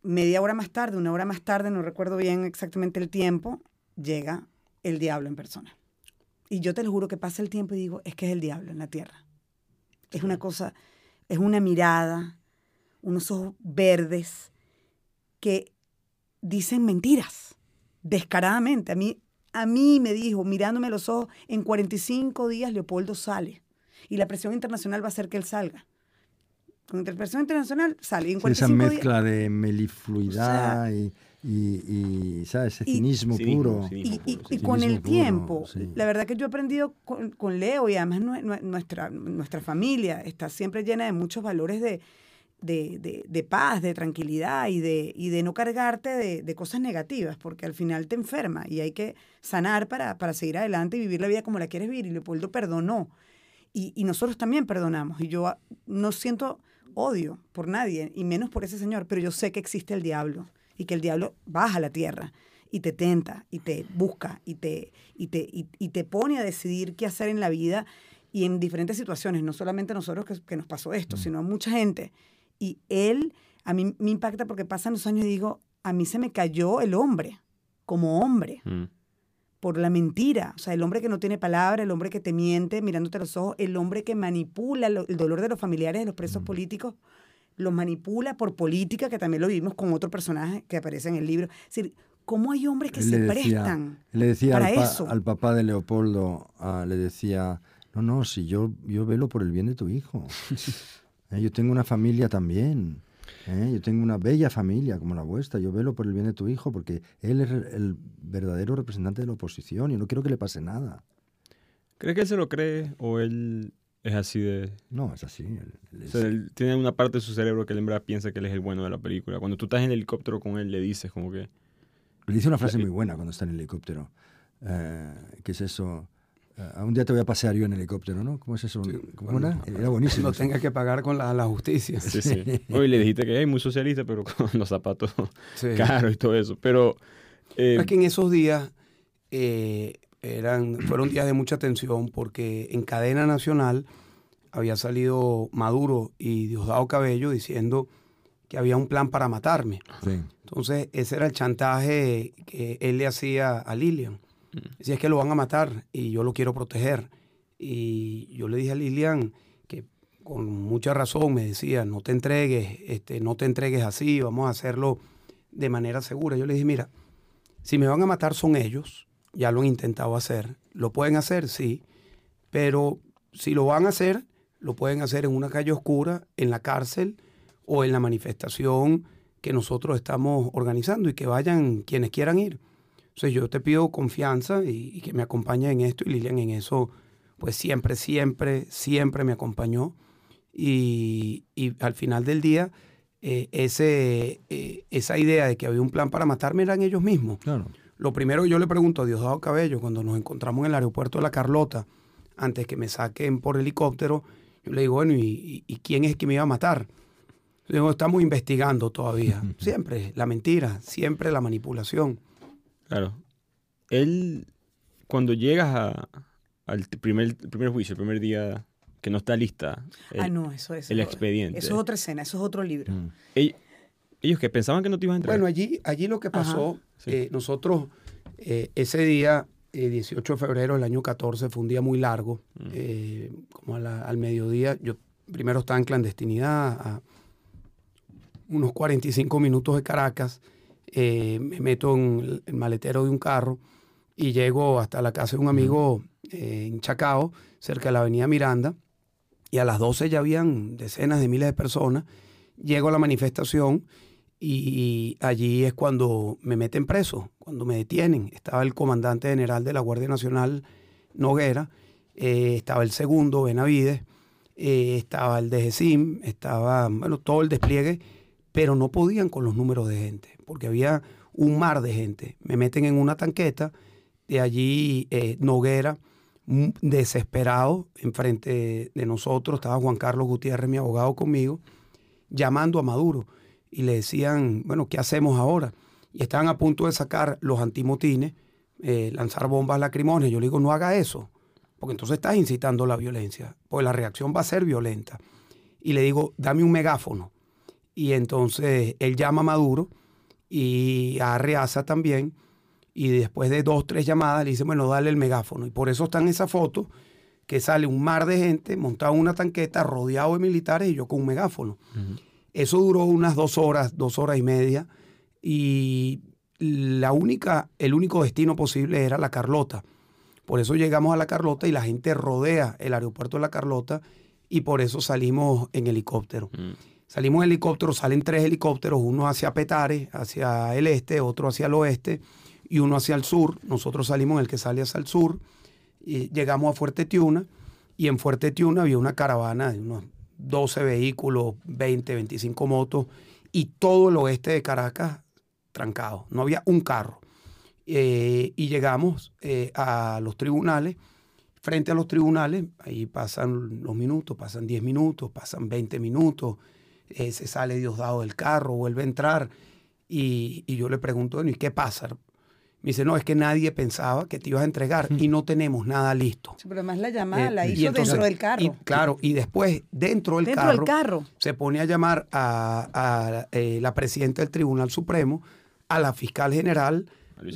media hora más tarde, una hora más tarde, no recuerdo bien exactamente el tiempo, llega el diablo en persona. y yo te lo juro que pasa el tiempo y digo, es que es el diablo en la tierra. Es una cosa, es una mirada, unos ojos verdes que dicen mentiras descaradamente. A mí, a mí me dijo, mirándome los ojos, en 45 días Leopoldo sale y la presión internacional va a hacer que él salga. Con presión internacional sale. En Esa mezcla de melifluidad y y, ¿sabes? Ese cinismo, puro. y, con el tiempo, la verdad que yo he aprendido con, Leo y además nuestra, nuestra familia está siempre llena de muchos valores de, de, paz, de tranquilidad y de, y de no cargarte de, cosas negativas, porque al final te enferma y hay que sanar para, para seguir adelante y vivir la vida como la quieres vivir. Y Leopoldo perdonó. Y, y nosotros también perdonamos. Y yo no siento odio por nadie, y menos por ese señor, pero yo sé que existe el diablo y que el diablo baja a la tierra y te tenta y te busca y te, y te, y, te pone a decidir qué hacer en la vida y en diferentes situaciones, no solamente a nosotros que, nos pasó esto, mm. sino a mucha gente. Y él, a mí me impacta porque pasan los años y digo, a mí se me cayó el hombre, como hombre, mm. Por la mentira. O sea, el hombre que no tiene palabra, el hombre que te miente mirándote a los ojos, el hombre que manipula el dolor de los familiares de los presos mm. políticos los manipula por política, que también lo vimos con otro personaje que aparece en el libro. Es decir, ¿cómo hay hombres que se prestan le decía para al, eso? al papá de Leopoldo, ah, le decía, no, no, si yo, yo velo por el bien de tu hijo. Eh, yo tengo una familia también. Eh, yo tengo una bella familia como la vuestra. Yo velo por el bien de tu hijo porque él es el verdadero representante de la oposición y no quiero que le pase nada. ¿Crees que él se lo cree o él es así de... No, es así. tiene una parte de su cerebro que él en verdad piensa que él es el bueno de la película. Cuando tú estás en el helicóptero con él, le dices como que... Le dice una frase muy buena cuando está en el helicóptero. Eh, ¿Qué es eso? Uh, un día te voy a pasear yo en helicóptero, ¿no? ¿Cómo es eso? ¿Cómo era? Era buenísimo. No tenga que pagar con la, justicia. Sí, sí. Hoy le dijiste que es muy socialista, pero con los zapatos caros y todo eso. Pero... Eh, es que en esos días... Eh, eran, fueron días de mucha tensión porque en cadena nacional había salido Maduro y Diosdado Cabello diciendo que había un plan para matarme. Entonces, ese era el chantaje que él le hacía a Lilian. Decía, es que lo van a matar y yo lo quiero proteger. Y yo le dije a Lilian que con mucha razón me decía, no te entregues, este, no te entregues así, vamos a hacerlo de manera segura. Yo le dije, mira, si me van a matar son ellos, ya lo han intentado hacer. ¿Lo pueden hacer? Sí. Pero si lo van a hacer, lo pueden hacer en una calle oscura, en la cárcel o en la manifestación que nosotros estamos organizando y que vayan quienes quieran ir. Entonces yo te pido confianza y, que me acompañe en esto y Lilian en eso, pues siempre, siempre, siempre me acompañó. Y, al final del día, eh, ese, eh, esa idea de que había un plan para matarme eran ellos mismos. Claro. Lo primero que yo le pregunto a Diosdado Cabello cuando nos encontramos en el aeropuerto de La Carlota, antes que me saquen por helicóptero, yo le digo, bueno, ¿y, quién es que me iba a matar? Yo digo, estamos investigando todavía. siempre la mentira, siempre la manipulación. Claro. Él, cuando llegas al primer, primer juicio, el primer día que no está lista el, ah, no, eso, es el expediente. Eso es otra escena, eso es otro libro. Mm. Ellos, que pensaban que no te iban a entrar. Bueno, allí, allí lo que pasó eh, nosotros eh, ese día, 18 eh, de febrero del año 14, fue un día muy largo, mm. como al mediodía. Yo primero estaba en clandestinidad, a unos 45 minutos de Caracas. Me meto en el maletero de un carro y llego hasta la casa de un amigo en Chacao, cerca de la avenida Miranda. Y a las 12 ya habían decenas de miles de personas. Llego a la manifestación y allí es cuando me meten preso, cuando me detienen. Estaba el comandante general de la Guardia Nacional, Noguera, eh, estaba el segundo, Benavides, eh, estaba el de GESIM, estaba, bueno, todo el despliegue, pero no podían con los números de gente, porque había un mar de gente. Me meten en una tanqueta, de allí eh, Noguera, desesperado, enfrente de nosotros, estaba Juan Carlos Gutiérrez, mi abogado conmigo, llamando a Maduro y le decían, bueno, ¿qué hacemos ahora? Y estaban a punto de sacar los antimotines, eh, lanzar bombas lacrimógenas. Yo le digo, no haga eso, porque entonces estás incitando la violencia, pues la reacción va a ser violenta. Y le digo, dame un megáfono. Y entonces él llama a Maduro y a Arreaza también y después de dos, tres llamadas le dicen, bueno, dale el megáfono. Y por eso está en esa foto que sale un mar de gente montado en una tanqueta, rodeado de militares y yo con un megáfono. Eso duró unas dos horas, dos horas y media. Y la única, el único destino posible era la Carlota. Por eso llegamos a la Carlota y la gente rodea el aeropuerto de la Carlota y por eso salimos en helicóptero. Mm. Salimos en helicóptero, salen tres helicópteros, uno hacia Petare, hacia el este, otro hacia el oeste y uno hacia el sur. Nosotros salimos el que sale hacia el sur y llegamos a Fuerte Tiuna y en Fuerte Tiuna había una caravana de unos 12 vehículos, 20, 25 motos y todo el oeste de Caracas trancado. No había un carro. Eh, y llegamos eh, a los tribunales. Frente a los tribunales, ahí pasan los minutos, pasan 10 minutos, pasan 20 minutos, eh, se sale Diosdado del carro, vuelve a entrar. Y, y yo le pregunto, bueno, ¿y qué pasa? Me dice, no, es que nadie pensaba que te ibas a entregar y no tenemos nada listo. Sí, pero además la llamada Eh, la y hizo entonces- dentro del carro. y, claro, y después, dentro del Dentro carro, del carro. se pone a llamar a, a, eh, la presidenta del Tribunal Supremo, a la fiscal general,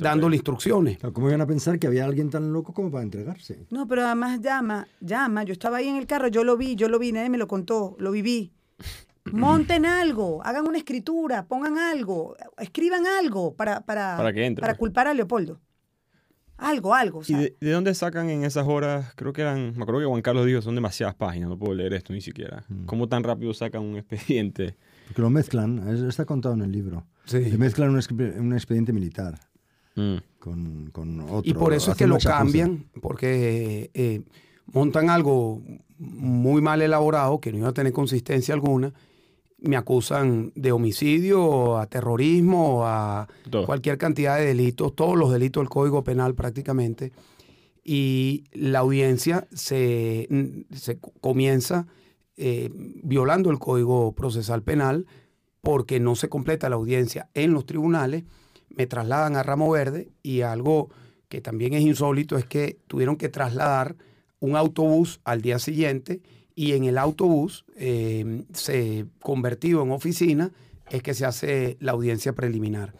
dándole instrucciones. ¿Cómo iban a pensar que había alguien tan loco como para entregarse? No, pero además llama, llama. Yo estaba ahí en el carro, yo lo vi, yo lo vi, nadie me lo contó, lo viví. Monten algo, hagan una escritura, pongan algo, escriban algo para, para, Para que entre, para pues. culpar a Leopoldo. Algo, algo. o ¿Y de, de dónde sacan en esas horas? Creo que eran, me acuerdo que Juan Carlos dijo, son demasiadas páginas, no puedo leer esto ni siquiera. ¿Cómo tan rápido sacan un expediente? Porque lo mezclan, es- está contado en el libro. Sí. Que mezclan un, expe- un expediente militar Mm. con, con otro. Y por eso es que lo cambian, porque eh, montan algo muy mal elaborado, que no iba a tener consistencia alguna. Me acusan de homicidio, a terrorismo, a Todo. cualquier cantidad de delitos, todos los delitos del Código Penal prácticamente. Y la audiencia se, se comienza eh, violando el Código Procesal Penal porque no se completa la audiencia en los tribunales, me trasladan a Ramo Verde y algo que también es insólito es que tuvieron que trasladar un autobús al día siguiente y en el autobús eh, se convertido en oficina es que se hace la audiencia preliminar.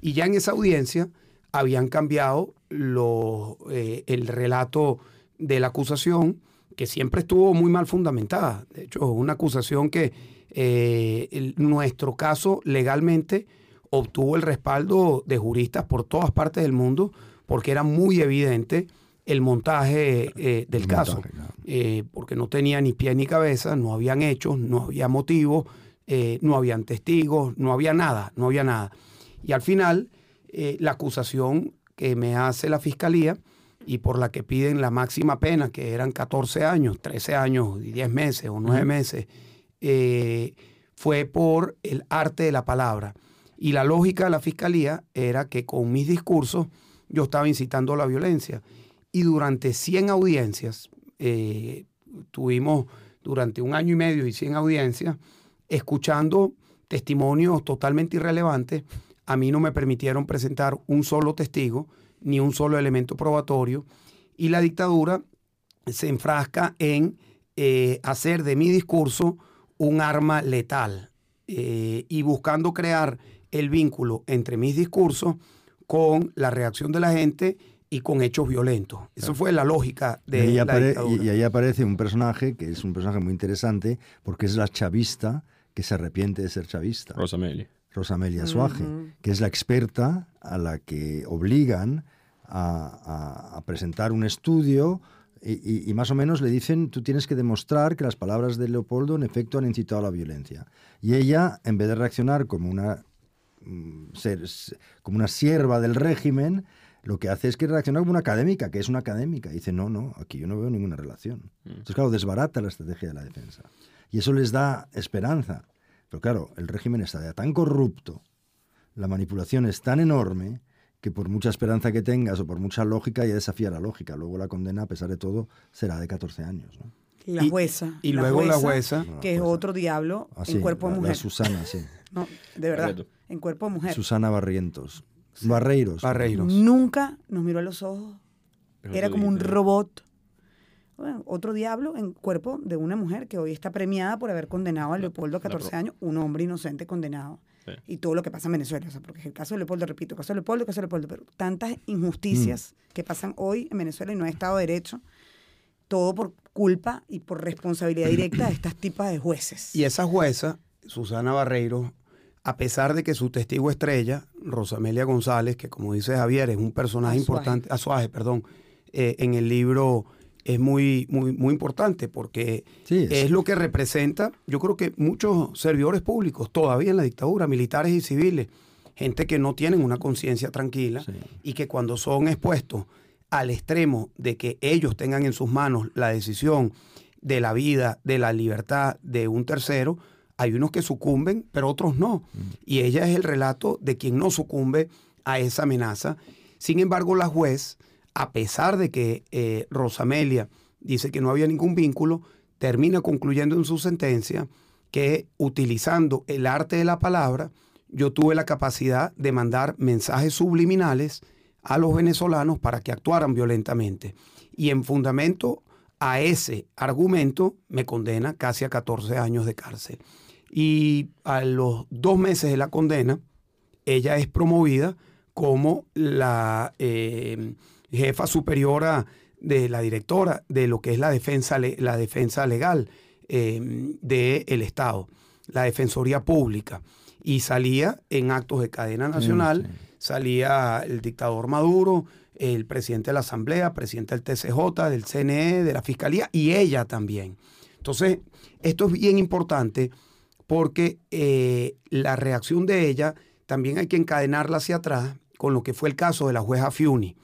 Y ya en esa audiencia habían cambiado lo- eh, el relato de la acusación, que siempre estuvo muy mal fundamentada. De hecho, una acusación que eh, el- nuestro caso legalmente obtuvo el respaldo de juristas por todas partes del mundo, porque era muy evidente el montaje eh, del El caso, montaje, claro. Eh, porque no tenía ni pie ni cabeza, no habían hechos, no había motivos, eh, no habían testigos, no había nada, no había nada. Y al final, eh, la acusación que me hace la fiscalía y por la que piden la máxima pena, que eran 14 años, 13 años y 10 meses o 9 meses, fue por el arte de la palabra. Y la lógica de la fiscalía era que con mis discursos yo estaba incitando a la violencia. Y durante 100 audiencias, eh, tuvimos durante un año y medio y 100 audiencias, escuchando testimonios totalmente irrelevantes, a mí no me permitieron presentar un solo testigo ni un solo elemento probatorio y la dictadura se enfrasca en eh, hacer de mi discurso un arma letal eh, y buscando crear el vínculo entre mis discursos con la reacción de la gente y con hechos violentos. Eso fue la lógica Y de ahí, la dictadura. y- y ahí aparece un personaje que es un personaje muy interesante porque es la chavista que se arrepiente de ser chavista. Rosa Meli. Rosa Amelia Suaje, que es la experta a la que obligan a, a- a presentar un estudio y, y- y más o menos le dicen, tú tienes que demostrar que las palabras de Leopoldo en efecto han incitado a la violencia. Y ella, en vez de reaccionar como una, mm, ser- como una sierva del régimen, lo que hace es que reacciona como una académica, que es una académica. Y dice, no, no, aquí yo no veo ninguna relación. Entonces, claro, desbarata la estrategia de la defensa. Y eso les da esperanza. Pero claro, el régimen está ya tan corrupto, la manipulación es tan enorme, que por mucha esperanza que tengas o por mucha lógica, ya desafía la lógica. Luego la condena, a pesar de todo, será de 14 años. ¿no? La Y- jueza. y luego la jueza- Que es otro diablo Así, en cuerpo de la- la mujer. Susana, sí. No, de verdad. En cuerpo de mujer. Susana Barrientos. Barreiros. Barreiros. Nunca nos miró a los ojos. Es Era como un robot. Bueno, otro diablo en cuerpo de una mujer que hoy está premiada por haber condenado a Leopoldo a 14 años, un hombre inocente condenado. y todo lo que pasa en Venezuela. O sea, porque el caso de Leopoldo, repito, el caso de Leopoldo, el caso de Leopoldo, pero tantas injusticias mm. que pasan hoy en Venezuela y no hay Estado de Derecho, todo por culpa y por responsabilidad directa de estas tipas de jueces. Y esa jueza, Susana Barreiro, a pesar de que su testigo estrella, Rosamelia González, que como dice Javier, es un personaje importante, Azuaje, perdón, eh, en el libro es muy, muy, muy importante porque es. lo que representa, yo creo que muchos servidores públicos todavía en la dictadura, militares y civiles, gente que no tienen una conciencia tranquila y que cuando son expuestos al extremo de que ellos tengan en sus manos la decisión de la vida, de la libertad de un tercero, hay unos que sucumben, pero otros no. Y ella es el relato de quien no sucumbe a esa amenaza. Sin embargo, la juez a pesar de que eh, Rosamelia dice que no había ningún vínculo, termina concluyendo en su sentencia que utilizando el arte de la palabra, yo tuve la capacidad de mandar mensajes subliminales a los venezolanos para que actuaran violentamente. Y en fundamento a ese argumento me condena casi a 14 años de cárcel. Y a los dos meses de la condena, ella es promovida como la eh, jefa superiora de la directora de lo que es la defensa, la defensa legal em, del Estado, la Defensoría Pública. Y salía en actos de cadena nacional, salía el dictador Maduro, el presidente de la Asamblea, presidente del TCJ, del CNE, de la Fiscalía y ella también. Entonces, esto es bien importante porque eh, la reacción de ella también hay que encadenarla hacia atrás con lo que fue el caso de la jueza Fiuni.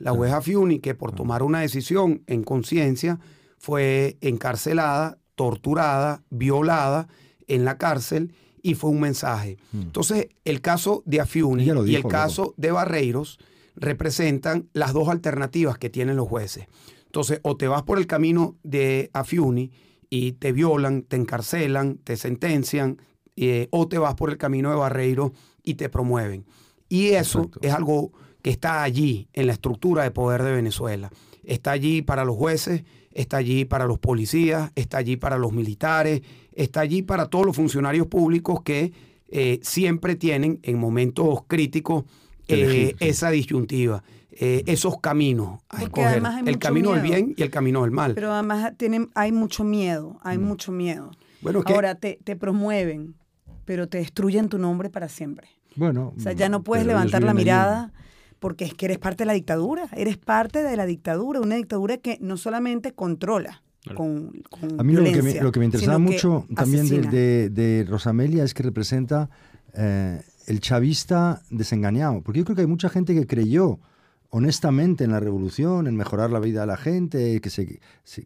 La jueza Fiuni, que por tomar una decisión en conciencia, fue encarcelada, torturada, violada en la cárcel y fue un mensaje. Entonces, el caso de Afiuni y el caso de Barreiros representan las dos alternativas que tienen los jueces. Entonces, o te vas por el camino de Afiuni y te violan, te encarcelan, te sentencian, eh, o te vas por el camino de Barreiros y te promueven. Y eso es algo que está allí en la estructura de poder de Venezuela. Está allí para los jueces, está allí para los policías, está allí para los militares, está allí para todos los funcionarios públicos que eh, siempre tienen en momentos críticos eh, esa disyuntiva. Eh, esos caminos a escoger, el camino del bien y el camino del mal. Pero además tienen, hay mucho miedo, hay mm. mucho miedo. Bueno, Ahora te, te promueven, pero te destruyen tu nombre para siempre. Bueno, o sea, ya no puedes levantar la mirada porque es que eres parte de la dictadura, eres parte de la dictadura, una dictadura que no solamente controla, con, A mí lo, que me, lo que me interesaba mucho también de, de, Rosamelia es que representa eh, el chavista desengañado, porque yo creo que hay mucha gente que creyó honestamente en la revolución, en mejorar la vida de la gente, que se,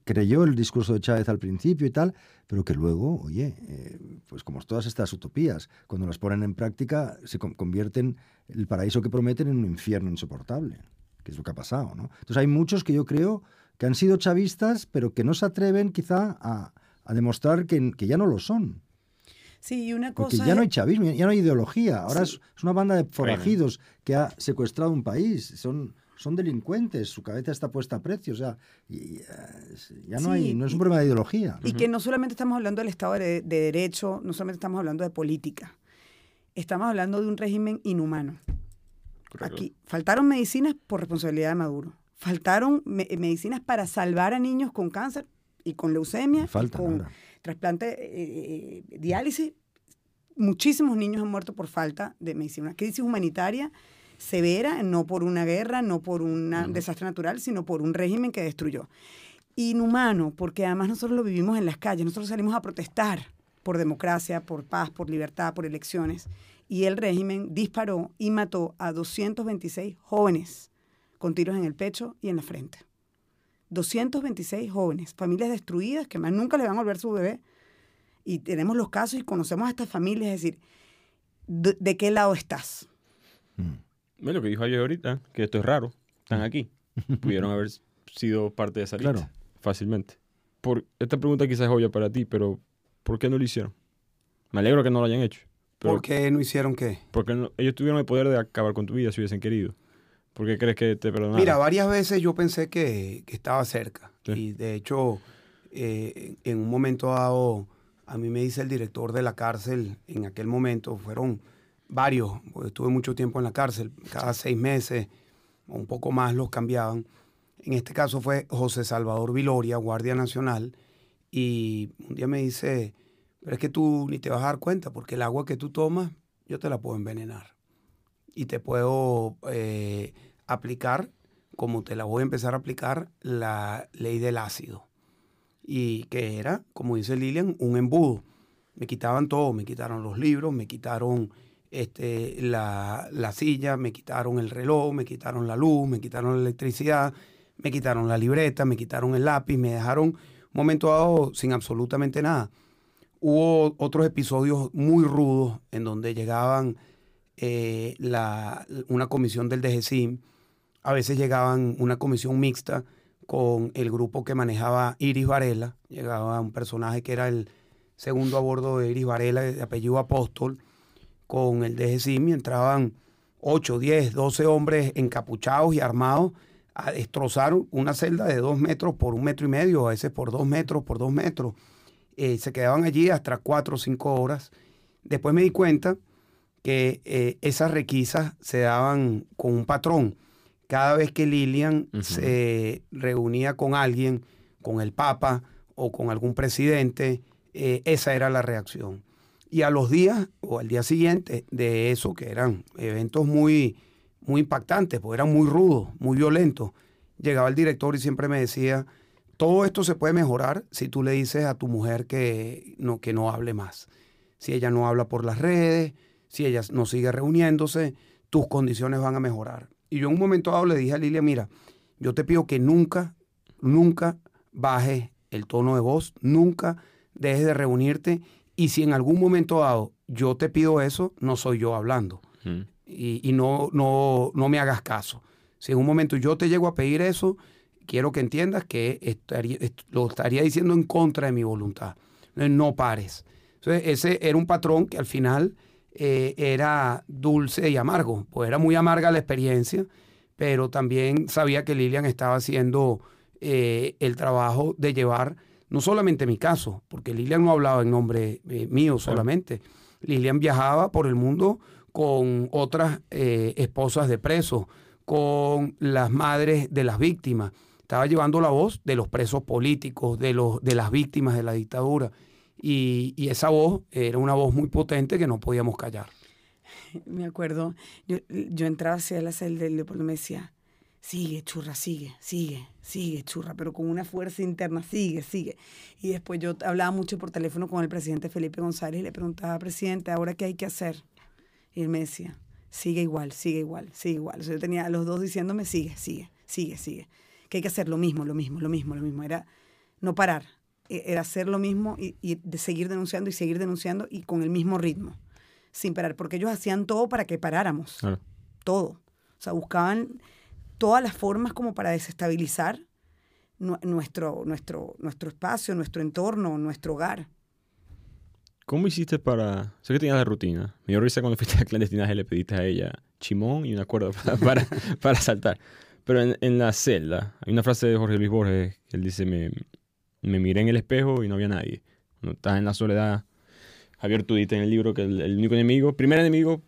creyó el discurso de Chávez al principio y tal, pero que luego, oye, eh, pues como todas estas utopías, cuando las ponen en práctica, se convierten el paraíso que prometen en un infierno insoportable, que es lo que ha pasado. Entonces hay muchos que yo creo que han sido chavistas, pero que no se atreven quizá a, demostrar que, ya no lo son. Sí, y una cosa. Porque ya no hay chavismo, ya no hay ideología. Ahora es, una banda de forajidos que ha secuestrado un país. Son, son delincuentes, su cabeza está puesta a precio. O sea, y, ya no hay, no es un problema de ideología. Y que no solamente estamos hablando del Estado de, Derecho, no solamente estamos hablando de política. Estamos hablando de un régimen inhumano. Aquí faltaron medicinas por responsabilidad de Maduro. Faltaron medicinas para salvar a niños con cáncer y con leucemia. y con, trasplante, eh, eh, diálisis, muchísimos niños han muerto por falta de medicina. Una crisis humanitaria severa, no por una guerra, no por un desastre natural, sino por un régimen que destruyó. Inhumano, porque además nosotros lo vivimos en las calles, nosotros salimos a protestar por democracia, por paz, por libertad, por elecciones, y el régimen disparó y mató a 226 jóvenes con tiros en el pecho y en la frente. 226 jóvenes, familias destruidas que más nunca le van a volver su bebé. Y tenemos los casos y conocemos a estas familias, es decir, ¿de, qué lado estás? Mm. Lo que dijo ayer ahorita, que esto es raro, están aquí. Pudieron haber sido parte de esa lista fácilmente. Por, esta pregunta quizás es obvia para ti, pero ¿por qué no lo hicieron? Me alegro que no lo hayan hecho. ¿Por qué no hicieron qué? Porque ellos tuvieron el poder de acabar con tu vida si hubiesen querido. ¿Por qué crees que te perdonaron? Mira, varias veces yo pensé que, estaba cerca. Y de hecho, eh, en un momento dado, A mí me dice el director de la cárcel en aquel momento, fueron varios, porque estuve mucho tiempo en la cárcel, cada seis meses o un poco más los cambiaban. En este caso fue José Salvador Viloria, Guardia Nacional, y un día me dice, pero es que tú ni te vas a dar cuenta, porque el agua que tú tomas, yo te la puedo envenenar. Y te puedo eh, aplicar, como te la voy a empezar a aplicar, la ley del ácido y que era, como dice Lilian, un embudo. Me quitaban todo, me quitaron los libros, me quitaron este, la, silla, me quitaron el reloj, me quitaron la luz, me quitaron la electricidad, me quitaron la libreta, me quitaron el lápiz, me dejaron un momento dado sin absolutamente nada. Hubo otros episodios muy rudos en donde llegaban eh, la, una comisión del DGCIM, a veces llegaban una comisión mixta con el grupo que manejaba Iris Varela. Llegaba un personaje que era el segundo a bordo de Iris Varela, de apellido Apóstol, con el DGCIM entraban 8, 10, 12 hombres encapuchados y armados a destrozar una celda de dos metros por un metro y medio, a veces por dos metros por dos metros. Eh, se quedaban allí hasta cuatro o cinco horas. Después me di cuenta que eh, esas requisas se daban con un patrón cada vez que Lilian se reunía con alguien, con el Papa o con algún presidente, eh, esa era la reacción. Y a los días o al día siguiente de eso, que eran eventos muy, muy impactantes, porque eran muy rudos, muy violentos, llegaba el director y siempre me decía, todo esto se puede mejorar si tú le dices a tu mujer que no, que no hable más. Si ella no habla por las redes, si ella no sigue reuniéndose, tus condiciones van a mejorar. Y yo en un momento dado le dije a Lilia, mira, yo te pido que nunca, nunca bajes el tono de voz, nunca dejes de reunirte y si en algún momento dado yo te pido eso, no soy yo hablando. Y, no, no, no me hagas caso. Si en un momento yo te llego a pedir eso, quiero que entiendas que lo estaría diciendo en contra de mi voluntad. No pares. Entonces, ese era un patrón que al final eh, era dulce y amargo. Pues era muy amarga la experiencia, pero también sabía que Lilian estaba haciendo eh, el trabajo de llevar no solamente mi caso, porque Lilian no hablaba en nombre eh, mío solamente. Lilian viajaba por el mundo con otras esposas de presos, con las madres de las víctimas. Estaba llevando la voz de los presos políticos, de, los, de las víctimas de la dictadura. Y, esa voz era una voz muy potente que no podíamos callar. Me acuerdo, yo, yo entraba hacia la celda de Leopoldo me decía, sigue, churra, sigue, sigue, sigue, churra, pero con una fuerza interna, sigue, sigue. Y después yo hablaba mucho por teléfono con el presidente Felipe González y le preguntaba, presidente, ¿ahora qué hay que hacer? Y él me decía, sigue igual, sigue igual, sigue igual. O yo tenía a los dos diciéndome, sigue, sigue, sigue, sigue. Que hay que hacer lo mismo, lo mismo, lo mismo, lo mismo. Era no parar, era hacer lo mismo y, de seguir denunciando y seguir denunciando y con el mismo ritmo, sin parar, porque ellos hacían todo para que paráramos, todo. O sea, buscaban todas las formas como para desestabilizar nuestro, nuestro, nuestro espacio, nuestro entorno, nuestro hogar. ¿Cómo hiciste para...? Sé que tenías la rutina. Me dio risa cuando fuiste a clandestinaje le pediste a ella chimón y una cuerda para, para, saltar. Pero en, en, la celda, hay una frase de Jorge Luis Borges que él dice, me, me miré en el espejo y no había nadie. Cuando estás en la soledad, Javier Tudita en el libro que el, único enemigo, primer enemigo,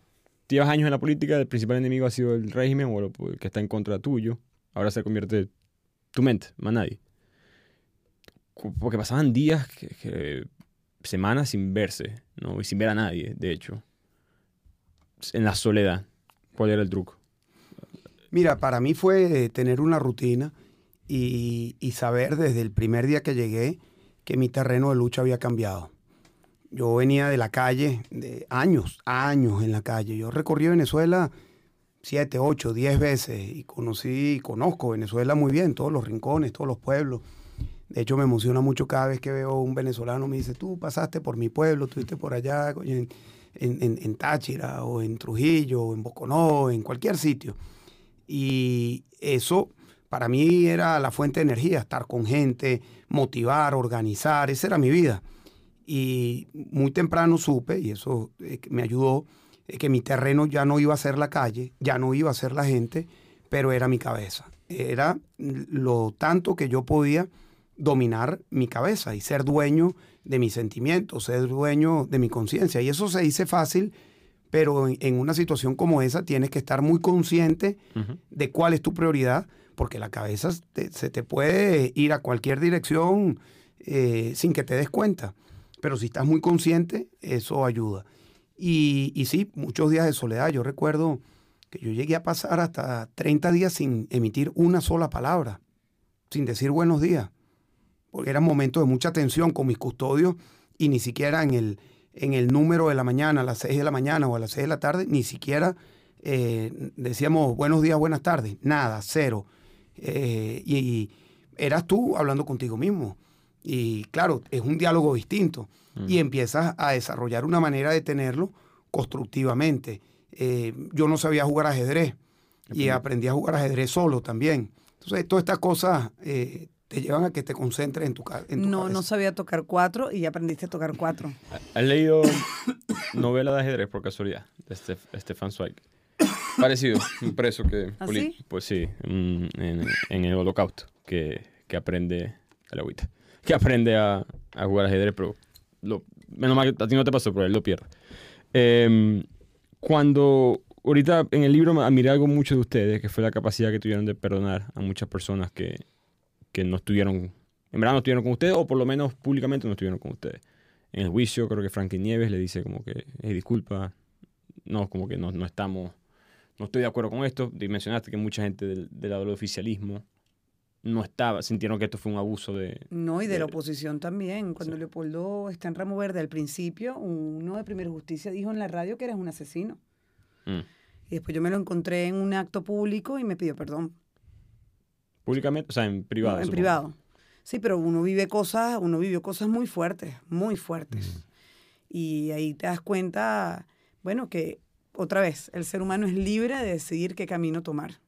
llevas años en la política, el principal enemigo ha sido el régimen o el que está en contra tuyo. Ahora se convierte tu mente, más nadie. Porque pasaban días, semanas sin verse, ¿no? Y sin ver a nadie, de hecho. En la soledad. ¿Cuál era el truco? Mira, para mí fue tener una rutina y, saber desde el primer día que llegué que mi terreno de lucha había cambiado. Yo venía de la calle, de años, años en la calle. Yo recorrí Venezuela siete, ocho, diez veces y conocí, conozco Venezuela muy bien, todos los rincones, todos los pueblos. De hecho, me emociona mucho cada vez que veo un venezolano, me dice, tú pasaste por mi pueblo, estuviste por allá en, en, en Táchira o en Trujillo o en Boconó, en cualquier sitio. Y eso para mí era la fuente de energía, estar con gente, motivar, organizar, esa era mi vida. Y muy temprano supe, y eso eh, me ayudó, eh, que mi terreno ya no iba a ser la calle, ya no iba a ser la gente, pero era mi cabeza. Era lo tanto que yo podía dominar mi cabeza y ser dueño de mis sentimientos, ser dueño de mi conciencia. Y eso se dice fácil, pero en, una situación como esa tienes que estar muy consciente de cuál es tu prioridad, porque la cabeza se te puede ir a cualquier dirección eh, sin que te des cuenta. Pero si estás muy consciente, eso ayuda. Y, sí, muchos días de soledad. Yo recuerdo que yo llegué a pasar hasta 30 días sin emitir una sola palabra, sin decir buenos días, porque eran momentos de mucha tensión con mis custodios y ni siquiera en el, en el número de la mañana, a las 6 de la mañana o a las 6 de la tarde, ni siquiera eh, decíamos buenos días, buenas tardes, nada, cero. Eh, y, eras tú hablando contigo mismo. Y claro, es un diálogo distinto. Y mm. empiezas a desarrollar una manera de tenerlo constructivamente. Eh, yo no sabía jugar ajedrez y aprendí a jugar ajedrez solo también. Entonces, todas estas cosas te llevan a que te concentres en tu, en No, no sabía tocar cuatro y aprendiste a tocar cuatro. ¿Has leído novela de ajedrez por casualidad de Stefan Zweig? Parecido, un preso que... ¿Ah, pues sí, en, el holocausto, que, que aprende la agüita, que aprende a, a, jugar ajedrez, pero lo, menos mal que a ti no te pasó, pero él lo pierde. Em, cuando ahorita en el libro admiré algo mucho de ustedes, que fue la capacidad que tuvieron de perdonar a muchas personas que, que no estuvieron, en verdad no estuvieron con ustedes, o por lo menos públicamente no estuvieron con ustedes. En el juicio creo que Franklin Nieves le dice como que, hey, disculpa, no, como que no, no estamos no estoy de acuerdo con esto. Mencionaste que mucha gente del, lado del oficialismo no estaba, sintieron que esto fue un abuso de... No, y de, la oposición también. Cuando Leopoldo está en Ramo Verde al principio, uno de Primera Justicia dijo en la radio que eres un asesino. Mm. Y después yo me lo encontré en un acto público y me pidió perdón. ¿Públicamente? O sea, en privado. en privado. Sí, pero uno vive cosas, uno vivió cosas muy fuertes, muy fuertes. Mm. Y ahí te das cuenta, bueno, que otra vez, el ser humano es libre de decidir qué camino tomar.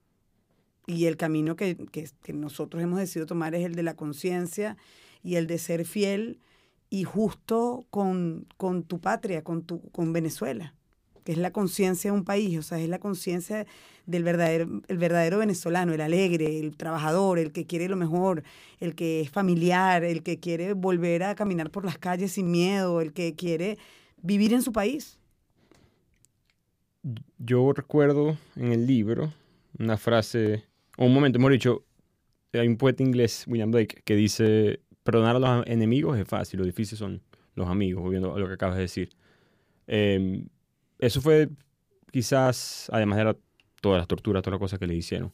Y el camino que, nosotros hemos decidido tomar es el de la conciencia y el de ser fiel y justo con, con tu patria, con, tu, con Venezuela, que es la conciencia de un país, o sea, es la conciencia del verdadero, el verdadero venezolano, el alegre, el trabajador, el que quiere lo mejor, el que es familiar, el que quiere volver a caminar por las calles sin miedo, el que quiere vivir en su país yo recuerdo en el libro una frase, o un momento, hemos dicho, hay un poeta inglés, William Blake, que dice, perdonar a los enemigos es fácil, lo difícil son los amigos, viendo lo que acabas de decir. Em, eso fue quizás, además de todas las torturas, todas las cosas que le hicieron.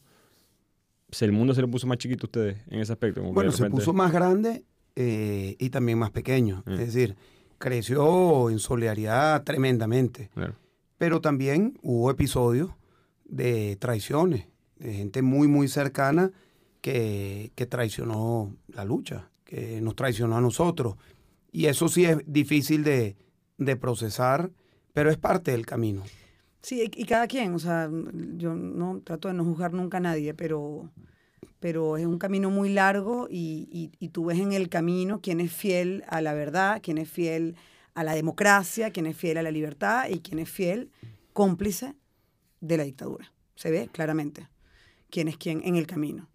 el mundo se le puso más chiquito a ustedes en ese aspecto. bueno, se puso más grande eh, y también más pequeño. Mm. Es decir, creció en solidaridad tremendamente. Claro. Pero también hubo episodios de traiciones, de gente muy, muy cercana que, traicionó la lucha, que nos traicionó a nosotros. Y eso sí es difícil de, procesar, pero es parte del camino. Sí, y cada quien, o sea, yo no trato de no juzgar nunca a nadie, pero, pero es un camino muy largo y, y, tú ves en el camino quién es fiel a la verdad, quién es fiel a la democracia, quien es fiel a la libertad y quien es fiel cómplice de la dictadura. Se ve claramente quién es quién en el camino.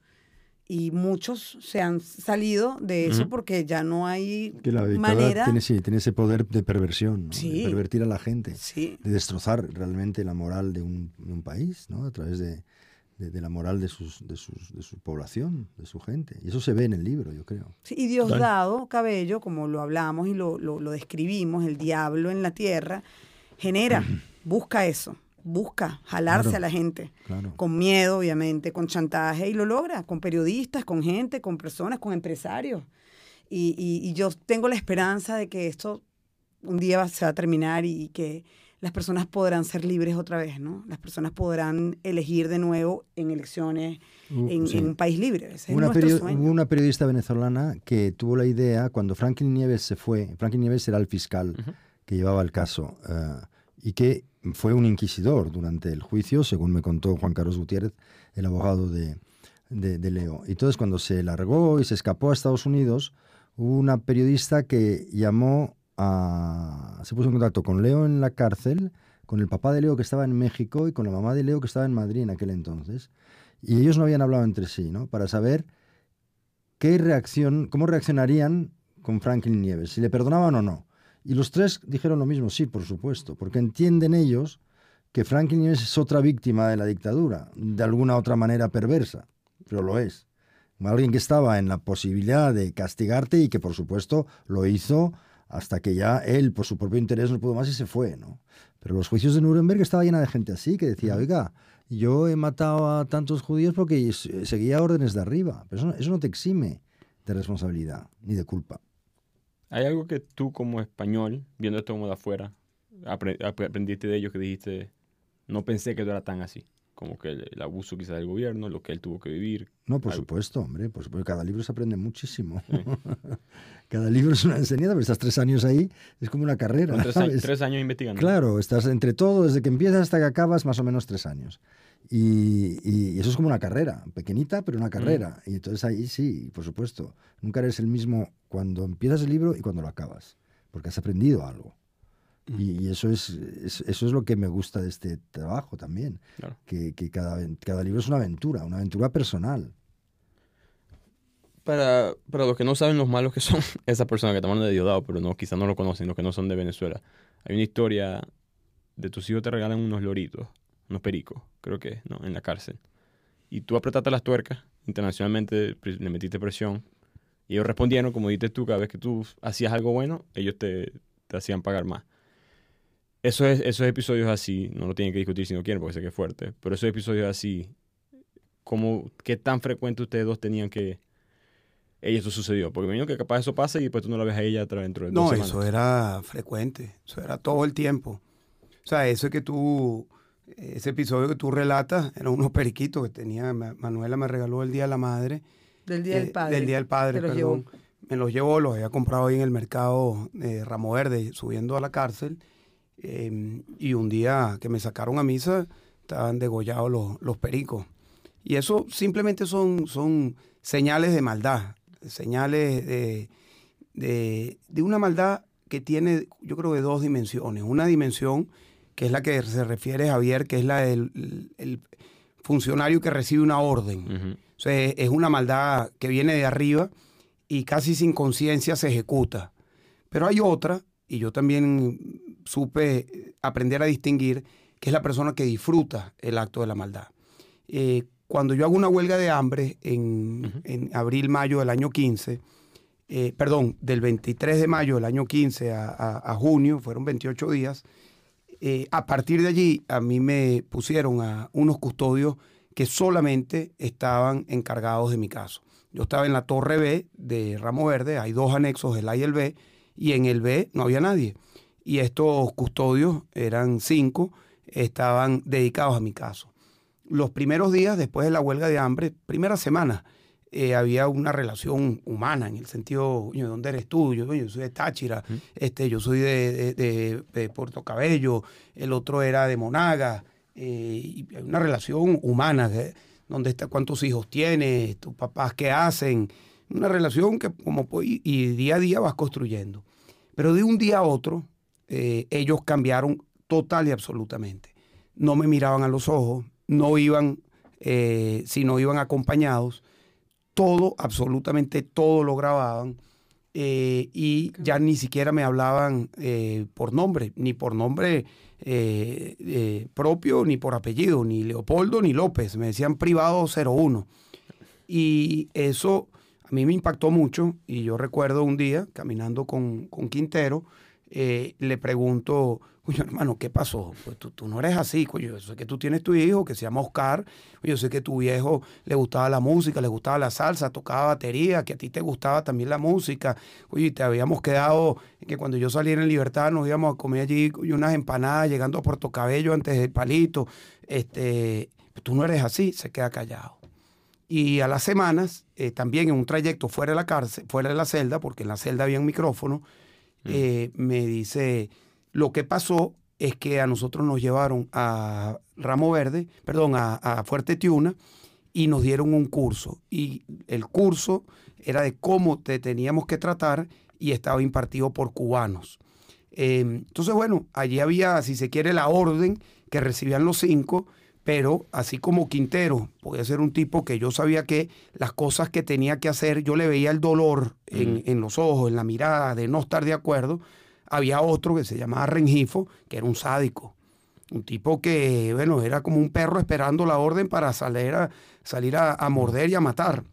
Y muchos se han salido de eso porque ya no hay que la manera. Tiene, sí, tiene ese poder de perversión, de pervertir a la gente, de destrozar realmente la moral de un, de un país, ¿no? a través de, de, la moral de, sus, de, sus, de su población, de su gente. Y eso se ve en el libro, yo creo. Sí, y Diosdado Cabello, como lo hablamos y lo, lo, describimos, el diablo en la tierra, genera, busca eso, busca jalarse a la gente, con miedo, obviamente, con chantaje, y lo logra, con periodistas, con gente, con personas, con empresarios. Y, y, y yo tengo la esperanza de que esto un día se va a terminar y que las personas podrán ser libres otra vez, ¿no? Las personas podrán elegir de nuevo en elecciones uh, en, un país libre. una, hubo una periodista venezolana que tuvo la idea, cuando Franklin Nieves se fue, Franklin Nieves era el fiscal que llevaba el caso, eh, y que fue un inquisidor durante el juicio, según me contó Juan Carlos Gutiérrez, el abogado de, de, de Leo. Y entonces cuando se largó y se escapó a Estados Unidos, hubo una periodista que llamó se puso en contacto con Leo en la cárcel, con el papá de Leo que estaba en México y con la mamá de Leo que estaba en Madrid en aquel entonces. Y ellos no habían hablado entre sí, ¿no? Para saber qué reacción, cómo reaccionarían con Franklin Nieves, si le perdonaban o no. Y los tres dijeron lo mismo, sí, por supuesto, porque entienden ellos que Franklin Nieves es otra víctima de la dictadura, de alguna otra manera perversa, pero lo es. Alguien que estaba en la posibilidad de castigarte y que por supuesto lo hizo hasta que ya él, por su propio interés, no pudo más y se fue, ¿no? Pero los juicios de Nuremberg estaba llena de gente así, que decía, oiga, yo he matado a tantos judíos porque seguía órdenes de arriba. Pero eso, no te exime de responsabilidad ni de culpa. ¿Hay algo que tú como español, viendo esto como de afuera, aprendiste de ellos que dijiste, no pensé que era tan así? Como que el, abuso quizás del gobierno, lo que él tuvo que vivir. No, por supuesto, hombre, por supuesto. Cada libro se aprende muchísimo. Cada libro es una enseñanza, pero estás tres años ahí, es como una carrera. Tres, años, investigando. Claro, estás entre todo, desde que empiezas hasta que acabas, más o menos tres años. Y, eso es como una carrera, pequeñita, pero una carrera. Mm. Y entonces ahí sí, por supuesto. Nunca eres el mismo cuando empiezas el libro y cuando lo acabas, porque has aprendido algo. Y, eso, es, eso es lo que me gusta de este trabajo también, que, que, cada, cada libro es una aventura, una aventura personal. Para, para los que no saben los malos que son esas personas que toman de Diosdado, pero no, quizás no lo conocen, los que no son de Venezuela, hay una historia de tus hijos te regalan unos loritos unos pericos, creo que, ¿no? En la cárcel. Y tú apretaste las tuercas, internacionalmente le metiste presión, y ellos respondieron, como dices tú, cada vez que tú hacías algo bueno, ellos te, te hacían pagar más. Eso es, esos episodios así, no lo tienen que discutir si no quieren, porque sé que es fuerte, pero esos episodios así, como, ¿qué tan frecuente ustedes dos tenían que, ella eso sucedió? Porque me imagino que capaz eso pasa y después tú no la ves a ella dentro de dos No, eso era frecuente, eso era todo el tiempo. O sea, eso es que tú ese episodio que tú relatas eran unos periquitos que tenía, Manuela me regaló el Día de la Madre. Del Día del eh, Padre. Del Día del Padre, perdón. Me los llevó, los había comprado ahí en el mercado de Ramo Verde, subiendo a la cárcel. Em, y un día que me sacaron a misa, estaban degollados los, los pericos. Y eso simplemente son, son señales de maldad, señales de, de, de una maldad que tiene, yo creo, de dos dimensiones. Una dimensión que es la que se refiere Javier, que es la del el funcionario que recibe una orden. o sea, es una maldad que viene de arriba y casi sin conciencia se ejecuta. Pero hay otra, y yo también supe aprender a distinguir, que es la persona que disfruta el acto de la maldad. Eh, cuando yo hago una huelga de hambre en, abril, mayo del año 15, eh, perdón, del 23 de mayo del año 15 a junio, fueron 28 días, eh, a partir de allí a mí me pusieron a unos custodios que solamente estaban encargados de mi caso. Yo estaba en la torre B de Ramo Verde, hay dos anexos, el A y el B, y en el B no había nadie. Y estos custodios, eran cinco, estaban dedicados a mi caso. Los primeros días después de la huelga de hambre, primera semana, eh, había una relación humana en el sentido, ¿de dónde eres tú? Yo, soy de Táchira, este, yo soy de, Puerto Cabello, el otro era de Monaga, eh, una relación humana, ¿dónde está, cuántos hijos tienes, tus papás qué hacen, una relación que como y, y día a día vas construyendo. Pero de un día a otro, eh, ellos cambiaron total y absolutamente. No me miraban a los ojos, no iban, si no iban acompañados todo, absolutamente todo lo grababan. Eh, y ya ni siquiera me hablaban eh, por nombre, ni por nombre eh, propio, ni por apellido, ni Leopoldo, ni López. Me decían privado 01. Y eso a mí me impactó mucho. Y yo recuerdo un día, caminando con, con Quintero, le pregunto, Oye, hermano, ¿qué pasó? Pues tú, no eres así, coño. Yo sé que tú tienes tu hijo que se llama Oscar. Yo sé que tu viejo le gustaba la música, le gustaba la salsa, tocaba batería, que a ti te gustaba también la música. Oye, te habíamos quedado que cuando yo saliera en libertad nos íbamos a comer allí unas empanadas llegando a Puerto Cabello antes del palito. Este, tú no eres así, se queda callado. Y a las semanas, eh, también en un trayecto fuera de la cárcel, fuera de la celda, porque en la celda había un micrófono, eh, me dice lo que pasó es que a nosotros nos llevaron a Ramo Verde, perdón, a, Fuerte Tiuna y nos dieron un curso. Y el curso era de cómo te teníamos que tratar y estaba impartido por cubanos. Em, entonces, bueno, allí había, si se quiere, la orden que recibían los cinco, pero así como Quintero podía ser un tipo que yo sabía que las cosas que tenía que hacer, yo le veía el dolor en, en los ojos, en la mirada de no estar de acuerdo, había otro que se llamaba Rengifo, que era un sádico. Un tipo que, bueno, era como un perro esperando la orden para salir a, salir a, morder y a matar.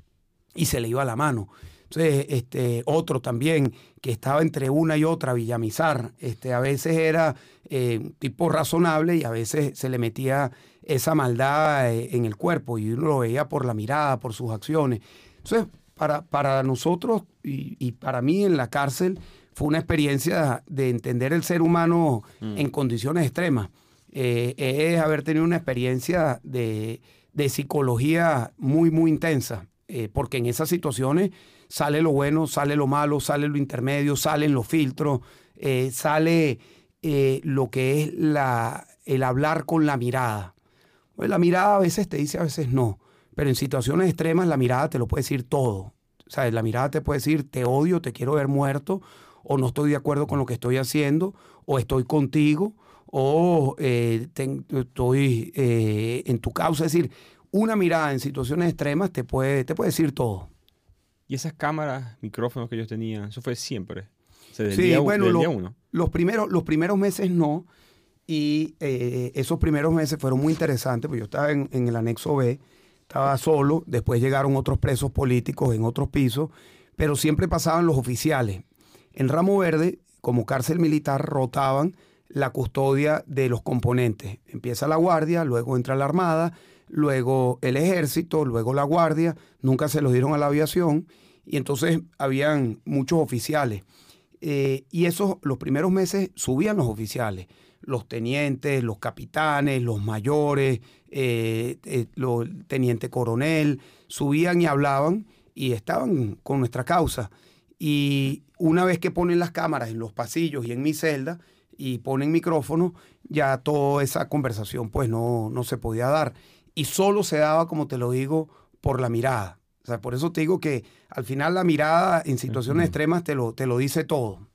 Y se le iba la mano. Entonces, este, otro también que estaba entre una y otra, Villamizar, este, a veces era eh, un tipo razonable y a veces se le metía esa maldad eh, en el cuerpo y uno lo veía por la mirada, por sus acciones. Entonces, para, para nosotros y, para mí en la cárcel fue una experiencia de entender el ser humano mm. en condiciones extremas. Eh, es haber tenido una experiencia de, psicología muy, muy intensa, eh, porque en esas situaciones sale lo bueno, sale lo malo, sale lo intermedio, salen los filtros, sale lo que es la, el hablar con la mirada. Pues la mirada a veces te dice, a veces no. Pero en situaciones extremas la mirada te lo puede decir todo. O sea, la mirada te puede decir, te odio, te quiero ver muerto, o no estoy de acuerdo con lo que estoy haciendo, o estoy contigo, o eh, estoy eh, en tu causa. Es decir, una mirada en situaciones extremas te puede, te puede decir todo. ¿Y esas cámaras, micrófonos que ellos tenían, eso fue siempre? sí, bueno, los, primeros, los primeros meses no. Y eh, esos primeros meses fueron muy interesantes, porque yo estaba en, el anexo B, estaba solo, después llegaron otros presos políticos en otros pisos, pero siempre pasaban los oficiales. En Ramo Verde, como cárcel militar, rotaban la custodia de los componentes. Empieza la guardia, luego entra la armada, luego el ejército, luego la guardia, nunca se los dieron a la aviación y entonces habían muchos oficiales. Eh, y esos, los primeros meses subían los oficiales los tenientes, los capitanes, los mayores, eh, eh teniente coronel, subían y hablaban y estaban con nuestra causa. Y una vez que ponen las cámaras en los pasillos y en mi celda y ponen micrófono, ya toda esa conversación pues no, no se podía dar. Y solo se daba, como te lo digo, por la mirada. O sea, por eso te digo que al final la mirada en situaciones extremas te lo, te lo dice todo.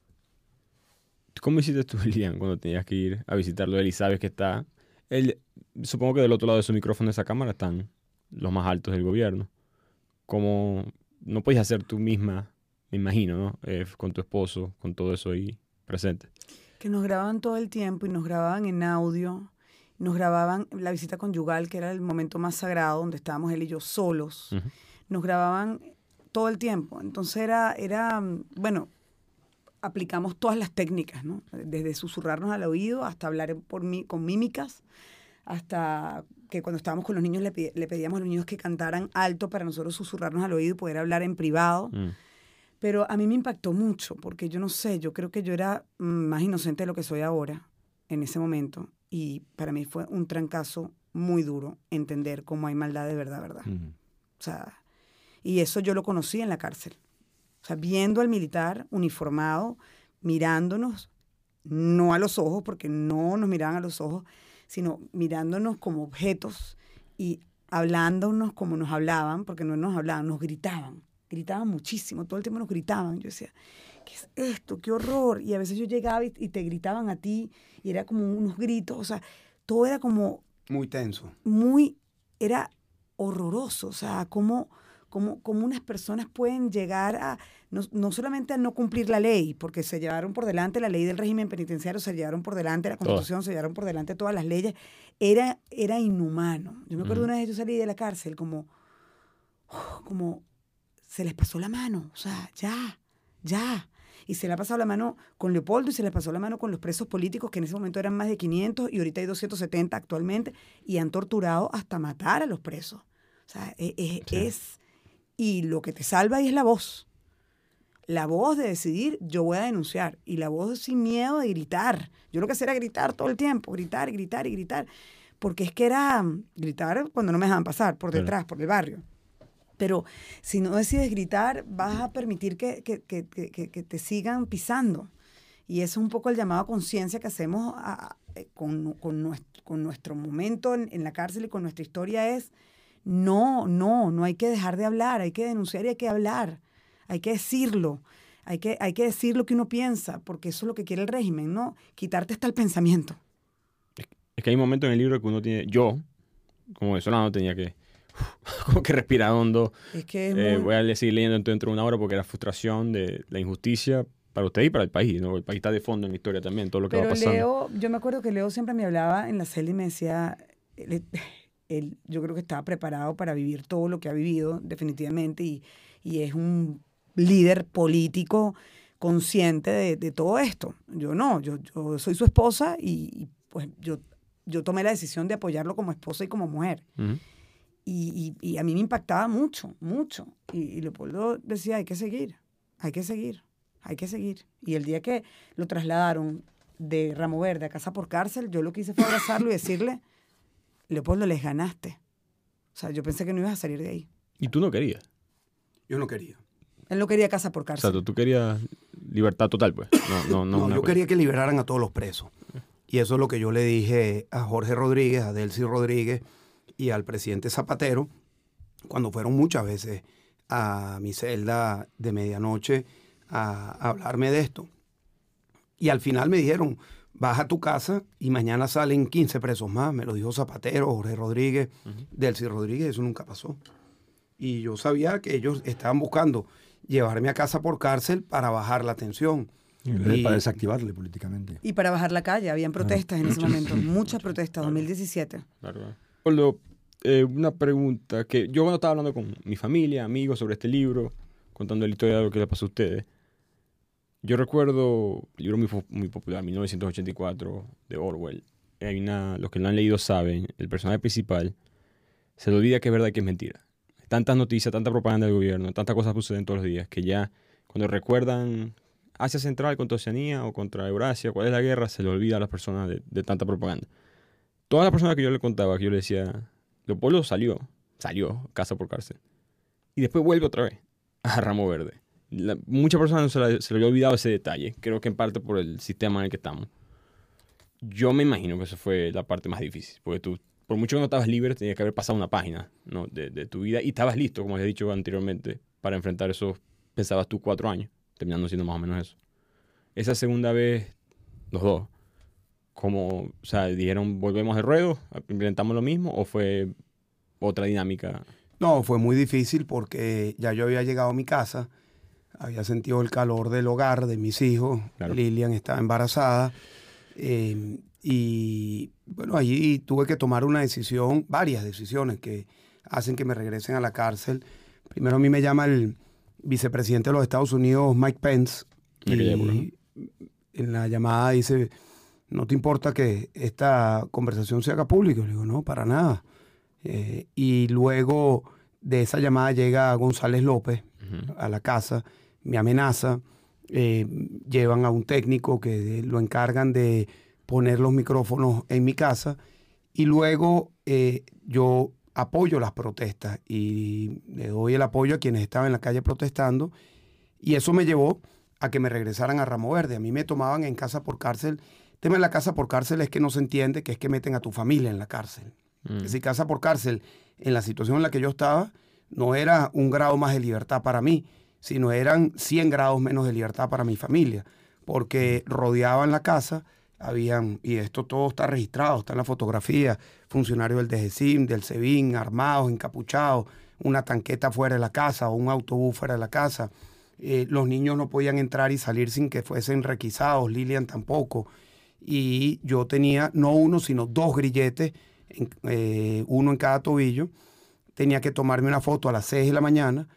¿Cómo hiciste tú, Lilian, cuando tenías que ir a visitarlo él y sabes que está... Él, supongo que del otro lado de su micrófono de esa cámara están los más altos del gobierno. ¿Cómo no puedes hacer tú misma, me imagino, ¿no? Eh, con tu esposo, con todo eso ahí presente? Que nos grababan todo el tiempo y nos grababan en audio. Nos grababan la visita conyugal, que era el momento más sagrado, donde estábamos él y yo solos. Nos grababan todo el tiempo. Entonces era, era, bueno, aplicamos todas las técnicas, ¿no? Desde susurrarnos al oído hasta hablar por mí, con mímicas, hasta que cuando estábamos con los niños le, pedíamos a los niños que cantaran alto para nosotros susurrarnos al oído y poder hablar en privado. Mm. Pero a mí me impactó mucho, porque yo no sé, yo creo que yo era más inocente de lo que soy ahora, en ese momento. Y para mí fue un trancazo muy duro entender cómo hay maldad de verdad, verdad. Mm. O sea, y eso yo lo conocí en la cárcel. O sea, viendo al militar uniformado, mirándonos, no a los ojos, porque no nos miraban a los ojos, sino mirándonos como objetos y hablándonos como nos hablaban, porque no nos hablaban, nos gritaban, gritaban muchísimo, todo el tiempo nos gritaban. Yo decía, ¿qué es esto? ¡Qué horror! Y a veces yo llegaba y, y te gritaban a ti y era como unos gritos, o sea, todo era como... Muy tenso. Muy, era horroroso, o sea, como cómo, unas personas pueden llegar a, no, solamente a no cumplir la ley, porque se llevaron por delante la ley del régimen penitenciario, se llevaron por delante la constitución, se llevaron por delante todas las leyes, era, era inhumano. Yo me acuerdo una vez yo salí de la cárcel como, como se les pasó la mano, o sea, ya, ya. Y se le ha pasado la mano con Leopoldo y se le pasó la mano con los presos políticos, que en ese momento eran más de 500 y ahorita hay 270 actualmente, y han torturado hasta matar a los presos. O sea, e, e, es y lo que te salva ahí es la voz. La voz de decidir, yo voy a denunciar. Y la voz sin miedo de gritar. Yo lo que hacía era gritar todo el tiempo, gritar, gritar y gritar. Porque es que era mm, gritar cuando no me dejaban pasar, por detrás, por el barrio. Pero si no decides gritar, vas a permitir que, te sigan pisando. Y eso es un poco el llamado a conciencia que hacemos eh, con, nuestro, momento en, en, la cárcel y con nuestra historia es no, no, no hay que dejar de hablar, hay que denunciar y hay que hablar, hay que decirlo, hay que, hay que decir lo que uno piensa, porque eso es lo que quiere el régimen, ¿no? Quitarte hasta el pensamiento. Es que hay momentos en el libro que uno tiene, yo como venezolano tenía que, como que respirar hondo. Es que es Eh, muy- Voy a seguir leyendo dentro de una hora porque la frustración de la injusticia para usted y para el país, ¿no? El país está de fondo en la historia también, todo lo que va Pero pasando. Leo, yo me acuerdo que Leo siempre me hablaba en la celda y me decía, él, yo creo que estaba preparado para vivir todo lo que ha vivido, definitivamente, y, y es un líder político consciente de, de todo esto. Yo no, yo, yo soy su esposa y, y, pues yo, yo tomé la decisión de apoyarlo como esposa y como mujer. Ujú. Y, y- y a mí me impactaba mucho, mucho. Y, y Leopoldo decía, hay que seguir, hay que seguir, hay que seguir. Y el día que lo trasladaron de Ramo Verde a casa por cárcel, yo lo que hice fue abrazarlo y decirle, Leopoldo, les ganaste. O sea, yo pensé que no ibas a salir de ahí. Y tú no querías. Yo no quería. Él no quería casa por O cárcel. sea, tú querías libertad total, pues. No, no, no. No, yo cosa. quería que liberaran a todos los presos. Y eso es lo que yo le dije a Jorge Rodríguez, a Delcy Rodríguez y al presidente Zapatero cuando fueron muchas veces a mi celda de medianoche a, a hablarme de esto. Y al final me dijeron, baja a tu casa y mañana salen 15 presos más. Me lo dijo Zapatero, Jorge Rodríguez, Delcy Rodríguez, eso nunca pasó. Y yo sabía que ellos estaban buscando llevarme a casa por cárcel para bajar la tensión. Y- Para desactivarle políticamente. Y para bajar la calle, habían protestas en ese momento, muchas protestas, 2017. Claro, eh, una pregunta que yo cuando estaba hablando con mi familia, amigos sobre este libro, contando la historia de lo que le pasó a ustedes, yo recuerdo libro muy, popular, 1984, de Orwell. Hay una, los que lo han leído saben, el personaje principal se le olvida que es verdad y que es mentira. Tantas noticias, tanta propaganda del gobierno, tantas cosas suceden todos los días que ya cuando recuerdan Asia Central contra Oceanía o contra Eurasia, cuál es la guerra, se le olvida a las personas de, de tanta propaganda. Todas las personas que yo le contaba, que yo le decía, Leopoldo salió, salió casa por cárcel. Y después vuelve otra vez a Ramo Verde. Muchas personas se, se le había olvidado ese detalle, creo que en parte por el sistema en el que estamos. Yo me imagino que eso fue la parte más difícil, porque tú, por mucho que no estabas libre, tenías que haber pasado una página de, tu vida y estabas listo, como he dicho anteriormente, para enfrentar esos, pensabas tú, cuatro años, terminando siendo más o menos eso. Esa segunda vez, los dos, como, o sea, dijeron, volvemos de ruedo, implementamos lo mismo, o fue otra dinámica? No, fue muy difícil porque ya yo había llegado a mi casa, había sentido el calor del hogar de mis hijos, Claro. Lilian estaba embarazada eh, y bueno, allí tuve que tomar una decisión, varias decisiones que hacen que me regresen a la cárcel. Primero a mí me llama el vicepresidente de los Estados Unidos, Mike Pence, y en la llamada dice, ¿no te importa que esta conversación se haga pública? Le digo, no, para nada. Eh, y luego de esa llamada llega González López a la casa, me amenaza, eh, llevan a un técnico que lo encargan de poner los micrófonos en mi casa y luego eh, yo apoyo las protestas y le doy el apoyo a quienes estaban en la calle protestando y eso me llevó a que me regresaran a Ramo Verde. A mí me tomaban en casa por cárcel. El tema de la casa por cárcel es que no se entiende que es que meten a tu familia en la cárcel. Mm. Es decir, casa por cárcel, en la situación en la que yo estaba, no era un grado más de libertad para mí, sino eran 100 grados menos de libertad para mi familia, porque rodeaban la casa, habían, y esto todo está registrado, está en la fotografía, funcionarios del DGCIM, del SEBIN, armados, encapuchados, una tanqueta fuera de la casa o un autobús fuera de la casa. Eh, los niños no podían entrar y salir sin que fuesen requisados, Lilian tampoco. Y yo tenía no uno, sino dos grilletes, en- eh, uno en cada tobillo. Tenía que tomarme una foto a las 6 de la mañana,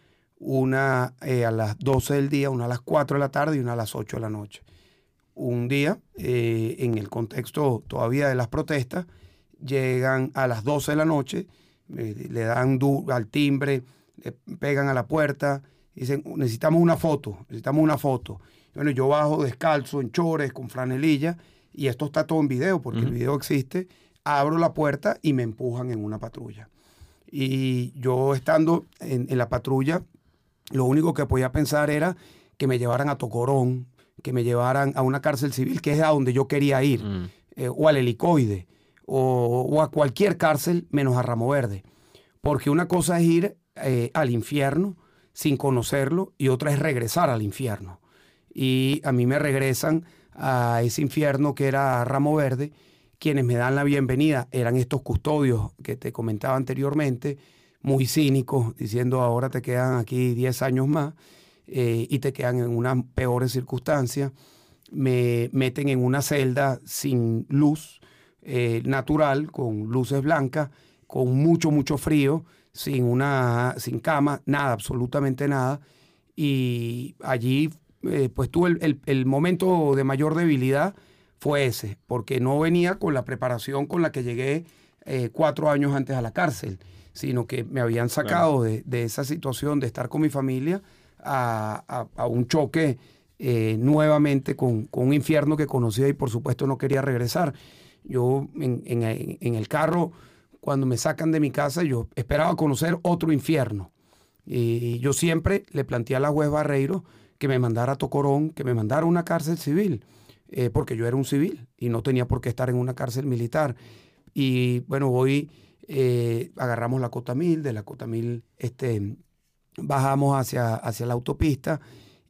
una eh, a las 12 del día, una a las 4 de la tarde y una a las 8 de la noche. Un día, eh, en el contexto todavía de las protestas, llegan a las 12 de la noche, eh, le dan al timbre, le pegan a la puerta, dicen, necesitamos una foto, necesitamos una foto. Bueno, yo bajo descalzo, en chores, con franelilla, y esto está todo en video, porque el video existe, abro la puerta y me empujan en una patrulla. Y yo estando en, en la patrulla, lo único que podía pensar era que me llevaran a Tocorón, que me llevaran a una cárcel civil, que es a donde yo quería ir, Mm. eh, o al helicoide, o, o a cualquier cárcel menos a Ramo Verde. Porque una cosa es ir eh, al infierno sin conocerlo y otra es regresar al infierno. Y a mí me regresan a ese infierno que era Ramo Verde, quienes me dan la bienvenida eran estos custodios que te comentaba anteriormente, muy cínicos, diciendo ahora te quedan aquí 10 años más eh, y te quedan en unas peores circunstancias. Me meten en una celda sin luz eh, natural, con luces blancas, con mucho, mucho frío, sin, una, sin cama, nada, absolutamente nada. Y allí eh, pues tuve el momento de mayor debilidad fue ese, porque no venía con la preparación con la que llegué cuatro años antes a la cárcel, sino que me habían sacado de, esa situación de estar con mi familia a, un choque eh, nuevamente con, un infierno que conocía y por supuesto no quería regresar. Yo en, el carro, cuando me sacan de mi casa, yo esperaba conocer otro infierno. Y yo siempre le planteé a la juez Barreiro que me mandara a Tocorón, que me mandara a una cárcel civil eh, porque yo era un civil y no tenía por qué estar en una cárcel militar. Y bueno, hoy eh, agarramos la Cota Mil, de la Cota Mil este, bajamos hacia, hacia la autopista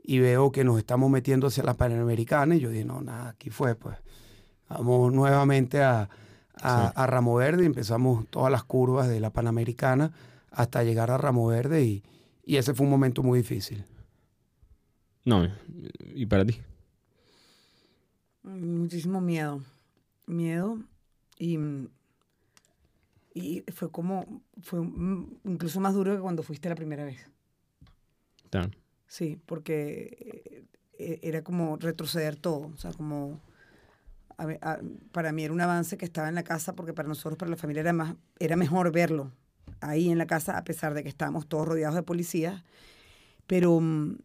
y veo que nos estamos metiendo hacia la Panamericana y yo dije, no, nada, aquí fue, pues vamos nuevamente a, a, Ramo Verde y empezamos todas las curvas de la Panamericana hasta llegar a Ramo Verde y, y ese fue un momento muy difícil. No, ¿y para ti? Muchísimo miedo. Miedo y, y fue como, fue incluso más duro que cuando fuiste la primera vez. Sí, porque eh, era como retroceder todo, o sea, como para mí era un avance que estaba en la casa porque para nosotros, para la familia era más, era mejor verlo ahí en la casa a pesar de que estábamos todos rodeados de policías, pero mm,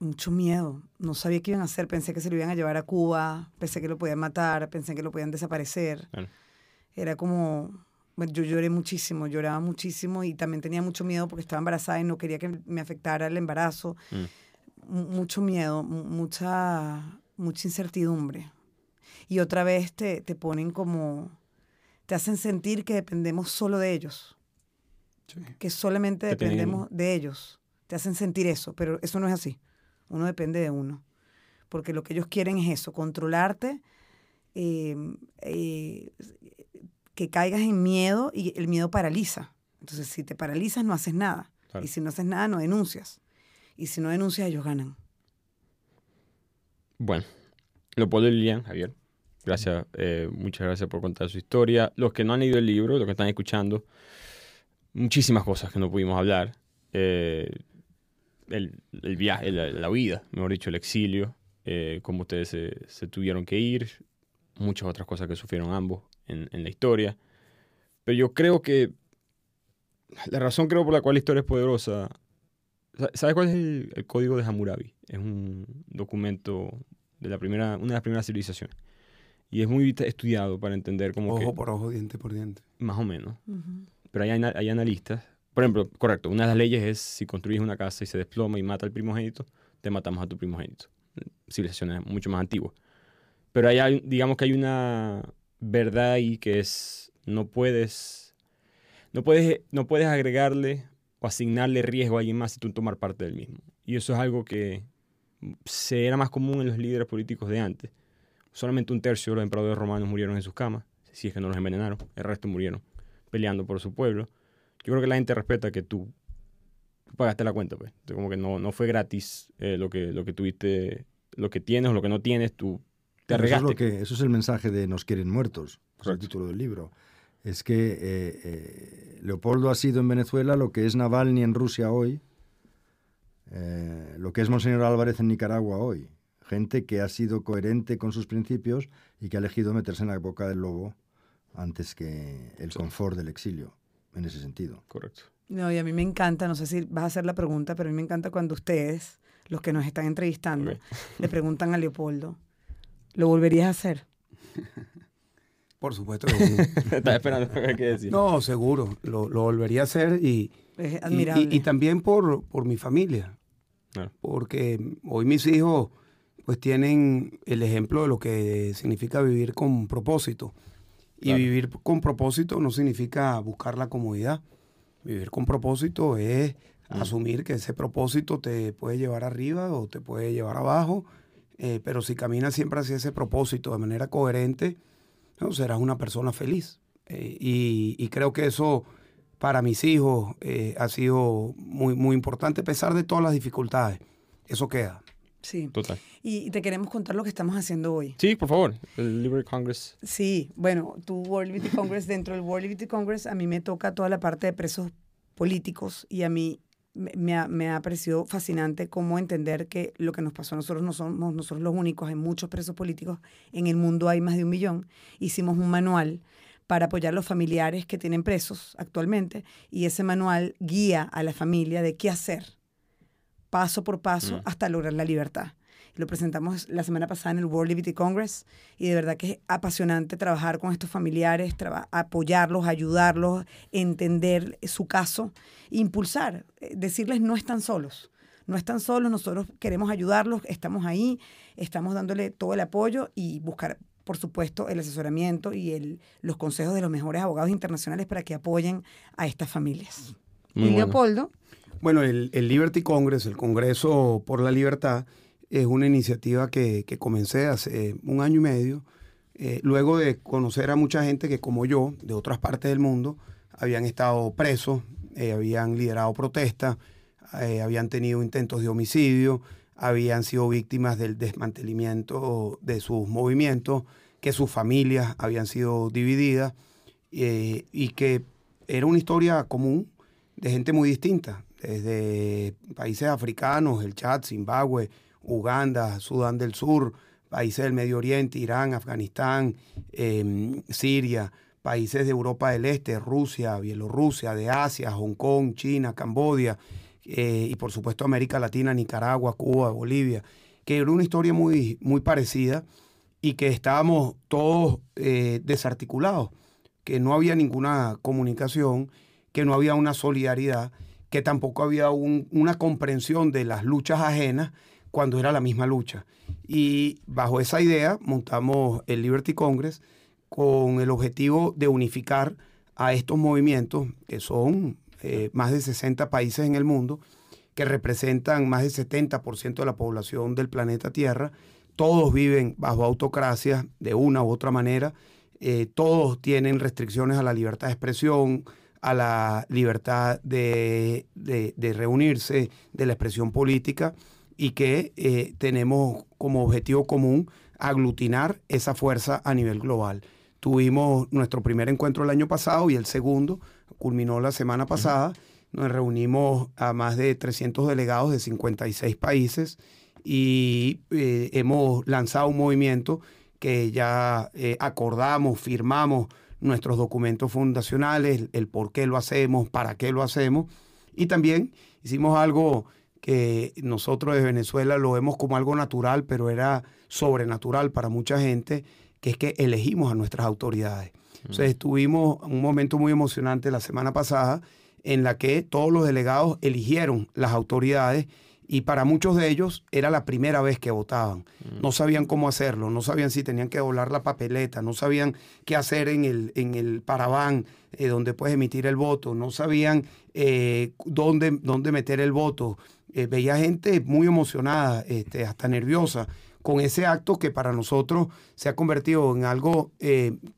mucho miedo. No sabía qué iban a hacer. Pensé que se lo iban a llevar a Cuba, pensé que lo podían matar, pensé que lo podían desaparecer. Era como, yo lloré muchísimo, lloraba muchísimo y también tenía mucho miedo porque estaba embarazada y no quería que me afectara el embarazo. Mm. Mucho miedo, mucha, mucha incertidumbre. Y otra vez te, te ponen como, te hacen sentir que dependemos solo de ellos. Que solamente dependemos de ellos. Te hacen sentir eso, pero eso no es así. Uno depende de uno. Porque lo que ellos quieren es eso, controlarte, eh, eh, que caigas en miedo y el miedo paraliza. Entonces, si te paralizas, no haces nada. Y si no haces nada, no denuncias. Y si no denuncias, ellos ganan. Bueno, lo puedo Lilian, Javier. Gracias, eh, muchas gracias por contar su historia. Los que no han leído el libro, los que están escuchando, muchísimas cosas que no pudimos hablar el, viaje, la, huida, mejor dicho, el exilio, eh, cómo ustedes se, tuvieron que ir, muchas otras cosas que sufrieron ambos en, la historia. Pero yo creo que la razón creo por la cual la historia es poderosa, ¿sabes cuál es el, código de Hammurabi? Es un documento de la primera, una de las primeras civilizaciones. Y es muy estudiado para entender cómo Ojo por ojo, diente por diente. Más o menos. Pero hay, hay analistas por ejemplo, correcto, una de las leyes es si construyes una casa y se desploma y mata al primogénito, te matamos a tu primogénito. Civilizaciones mucho más antiguas. Pero hay, digamos que hay una verdad ahí que es, no puedes, no puedes, no puedes agregarle o asignarle riesgo a alguien más si tú tomar parte del mismo. Y eso es algo que se era más común en los líderes políticos de antes. Solamente un tercio de los emperadores romanos murieron en sus camas, si es que no los envenenaron, el resto murieron peleando por su pueblo yo creo que la gente respeta que tú pagaste la cuenta, pues. como que no, no fue gratis eh, lo, que, lo que tuviste, lo que tienes o lo que no tienes, tú te. Eso es, que, eso es el mensaje de Nos quieren muertos, es el título del libro. Es que eh, eh, Leopoldo ha sido en Venezuela lo que es Navalny en Rusia hoy, lo que es Monseñor Álvarez en Nicaragua hoy. Gente que ha sido coherente con sus principios y que ha elegido meterse en la boca del lobo antes que el confort del exilio en ese sentido. Correcto. No, y a mí me encanta, no sé si vas a hacer la pregunta, pero a mí me encanta cuando ustedes, los que nos están entrevistando, le preguntan a Leopoldo, ¿lo volverías a hacer? Por supuesto que sí. Estás esperando qué decir. No, seguro, lo, volvería a hacer y, es admirable. y, también por, por mi familia. Porque hoy mis hijos pues tienen el ejemplo de lo que significa vivir con propósito. Y vivir con propósito no significa buscar la comodidad. Vivir con propósito es mm. asumir que ese propósito te puede llevar arriba o te puede llevar abajo, eh, pero si caminas siempre hacia ese propósito de manera coherente, no, serás una persona feliz. Eh, y, creo que eso para mis hijos eh, ha sido muy, muy importante, a pesar de todas las dificultades. Eso queda. Sí. Total. Y te queremos contar lo que estamos haciendo hoy. Sí, por favor, el Liberty Congress. Sí, bueno, tu World Liberty Congress, dentro del World Liberty Congress, a mí me toca toda la parte de presos políticos y a mí me ha, me ha, parecido fascinante cómo entender que lo que nos pasó a nosotros no somos nosotros los únicos, hay muchos presos políticos, en el mundo hay más de un millón. Hicimos un manual para apoyar a los familiares que tienen presos actualmente y ese manual guía a la familia de qué hacer paso por paso mm. hasta lograr la libertad. Lo presentamos la semana pasada en el World Liberty Congress y de verdad que es apasionante trabajar con estos familiares, apoyarlos, ayudarlos, entender su caso, impulsar, eh, decirles no están solos. No están solos, nosotros queremos ayudarlos, estamos ahí, estamos dándole todo el apoyo y buscar, por supuesto, el asesoramiento y el, los consejos de los mejores abogados internacionales para que apoyen a estas familias. y Leopoldo. Bueno, el, Liberty Congress, el Congreso por la Libertad, es una iniciativa que, comencé hace un año y medio, eh, luego de conocer a mucha gente que como yo, de otras partes del mundo, habían estado presos, eh, habían liderado protestas, eh, habían tenido intentos de homicidio, habían sido víctimas del desmantelamiento de sus movimientos, que sus familias habían sido divididas y que era una historia común de gente muy distinta desde países africanos, el Chad, Zimbabue, Uganda, Sudán del Sur, países del Medio Oriente, Irán, Afganistán, em, Siria, países de Europa del Este, Rusia, Bielorrusia, de Asia, Hong Kong, China, Cambodia, eh, y por supuesto América Latina, Nicaragua, Cuba, Bolivia, que era una historia muy, muy parecida y que estábamos todos eh, desarticulados, que no había ninguna comunicación, que no había una solidaridad que tampoco había una comprensión de las luchas ajenas cuando era la misma lucha. Y bajo esa idea montamos el Liberty Congress con el objetivo de unificar a estos movimientos, que son eh, más de 60 países en el mundo, que representan más del 70% de la población del planeta Tierra. Todos viven bajo autocracia de una u otra manera. Eh, todos tienen restricciones a la libertad de expresión, a la libertad de, reunirse, de la expresión política y que eh, tenemos como objetivo común aglutinar esa fuerza a nivel global. Tuvimos nuestro primer encuentro el año pasado y el segundo culminó la semana pasada. Nos reunimos a más de 300 delegados de 56 países y eh, hemos lanzado un movimiento que ya eh, acordamos, firmamos nuestros documentos fundacionales, el por qué lo hacemos, para qué lo hacemos. Y también hicimos algo que nosotros de Venezuela lo vemos como algo natural, pero era sobrenatural para mucha gente, que es que elegimos a nuestras autoridades. Entonces tuvimos un momento muy emocionante la semana pasada en la que todos los delegados eligieron las autoridades y para muchos de ellos era la primera vez que votaban. Mm. No sabían cómo hacerlo, no sabían si tenían que doblar la papeleta, no sabían qué hacer en el, en el paraván eh, donde puedes emitir el voto, no sabían eh, dónde, dónde meter el voto. Eh, veía gente muy emocionada, este, hasta nerviosa, con ese acto que para nosotros se ha convertido en algo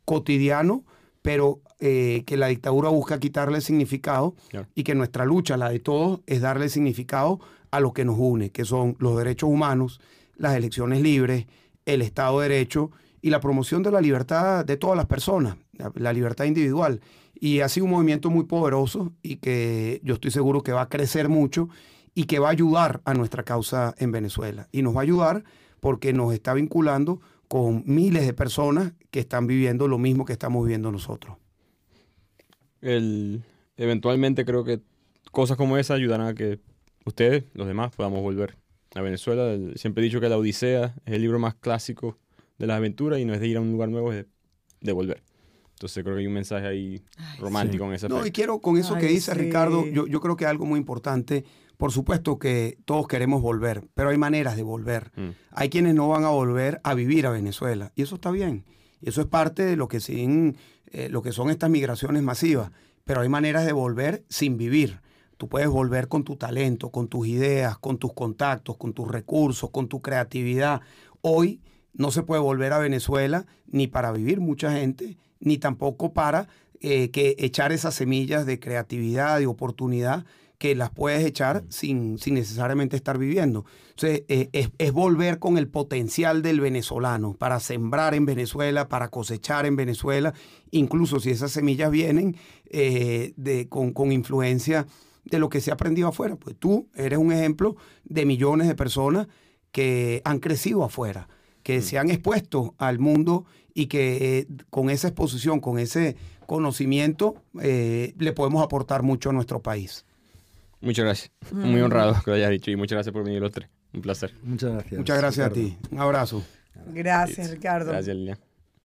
cotidiano, pero que la dictadura busca quitarle significado y que nuestra lucha, la de todos, es darle significado a lo que nos une, que son los derechos humanos, las elecciones libres, el Estado de Derecho y la promoción de la libertad de todas las personas, la, libertad individual. Y ha sido un movimiento muy poderoso y que yo estoy seguro que va a crecer mucho y que va a ayudar a nuestra causa en Venezuela. Y nos va a ayudar porque nos está vinculando con miles de personas que están viviendo lo mismo que estamos viviendo nosotros. El, eventualmente creo que cosas como esa ayudarán a que ustedes, los demás, podamos volver a Venezuela. Siempre he dicho que la Odisea es el libro más clásico de las aventuras y no es de ir a un lugar nuevo, es de, volver. Entonces creo que hay un mensaje ahí romántico en esa No, y quiero con eso que dice Ricardo, yo, yo, creo que algo muy importante. Por supuesto que todos queremos volver, pero hay maneras de volver. Mm. Hay quienes no van a volver a vivir a Venezuela y eso está bien. Y eso es parte de lo que, sin, eh, lo que son estas migraciones masivas. Pero hay maneras de volver sin vivir. Tú puedes volver con tu talento, con tus ideas, con tus contactos, con tus recursos, con tu creatividad. Hoy no se puede volver a Venezuela ni para vivir mucha gente, ni tampoco para eh, que echar esas semillas de creatividad, de oportunidad que las puedes echar sin, sin necesariamente estar viviendo. Entonces, eh, es, volver con el potencial del venezolano para sembrar en Venezuela, para cosechar en Venezuela, incluso si esas semillas vienen eh, de, con, con influencia de lo que se ha aprendido afuera. Pues tú eres un ejemplo de millones de personas que han crecido afuera, que mm. se han expuesto al mundo y que eh, con esa exposición, con ese conocimiento, le podemos aportar mucho a nuestro país. Muchas gracias. Muy mm. honrado que lo hayas dicho y muchas gracias por venir los tres. Un placer. Muchas gracias. Muchas gracias a ti. Un abrazo. Gracias, Ricardo. Gracias, Lilian.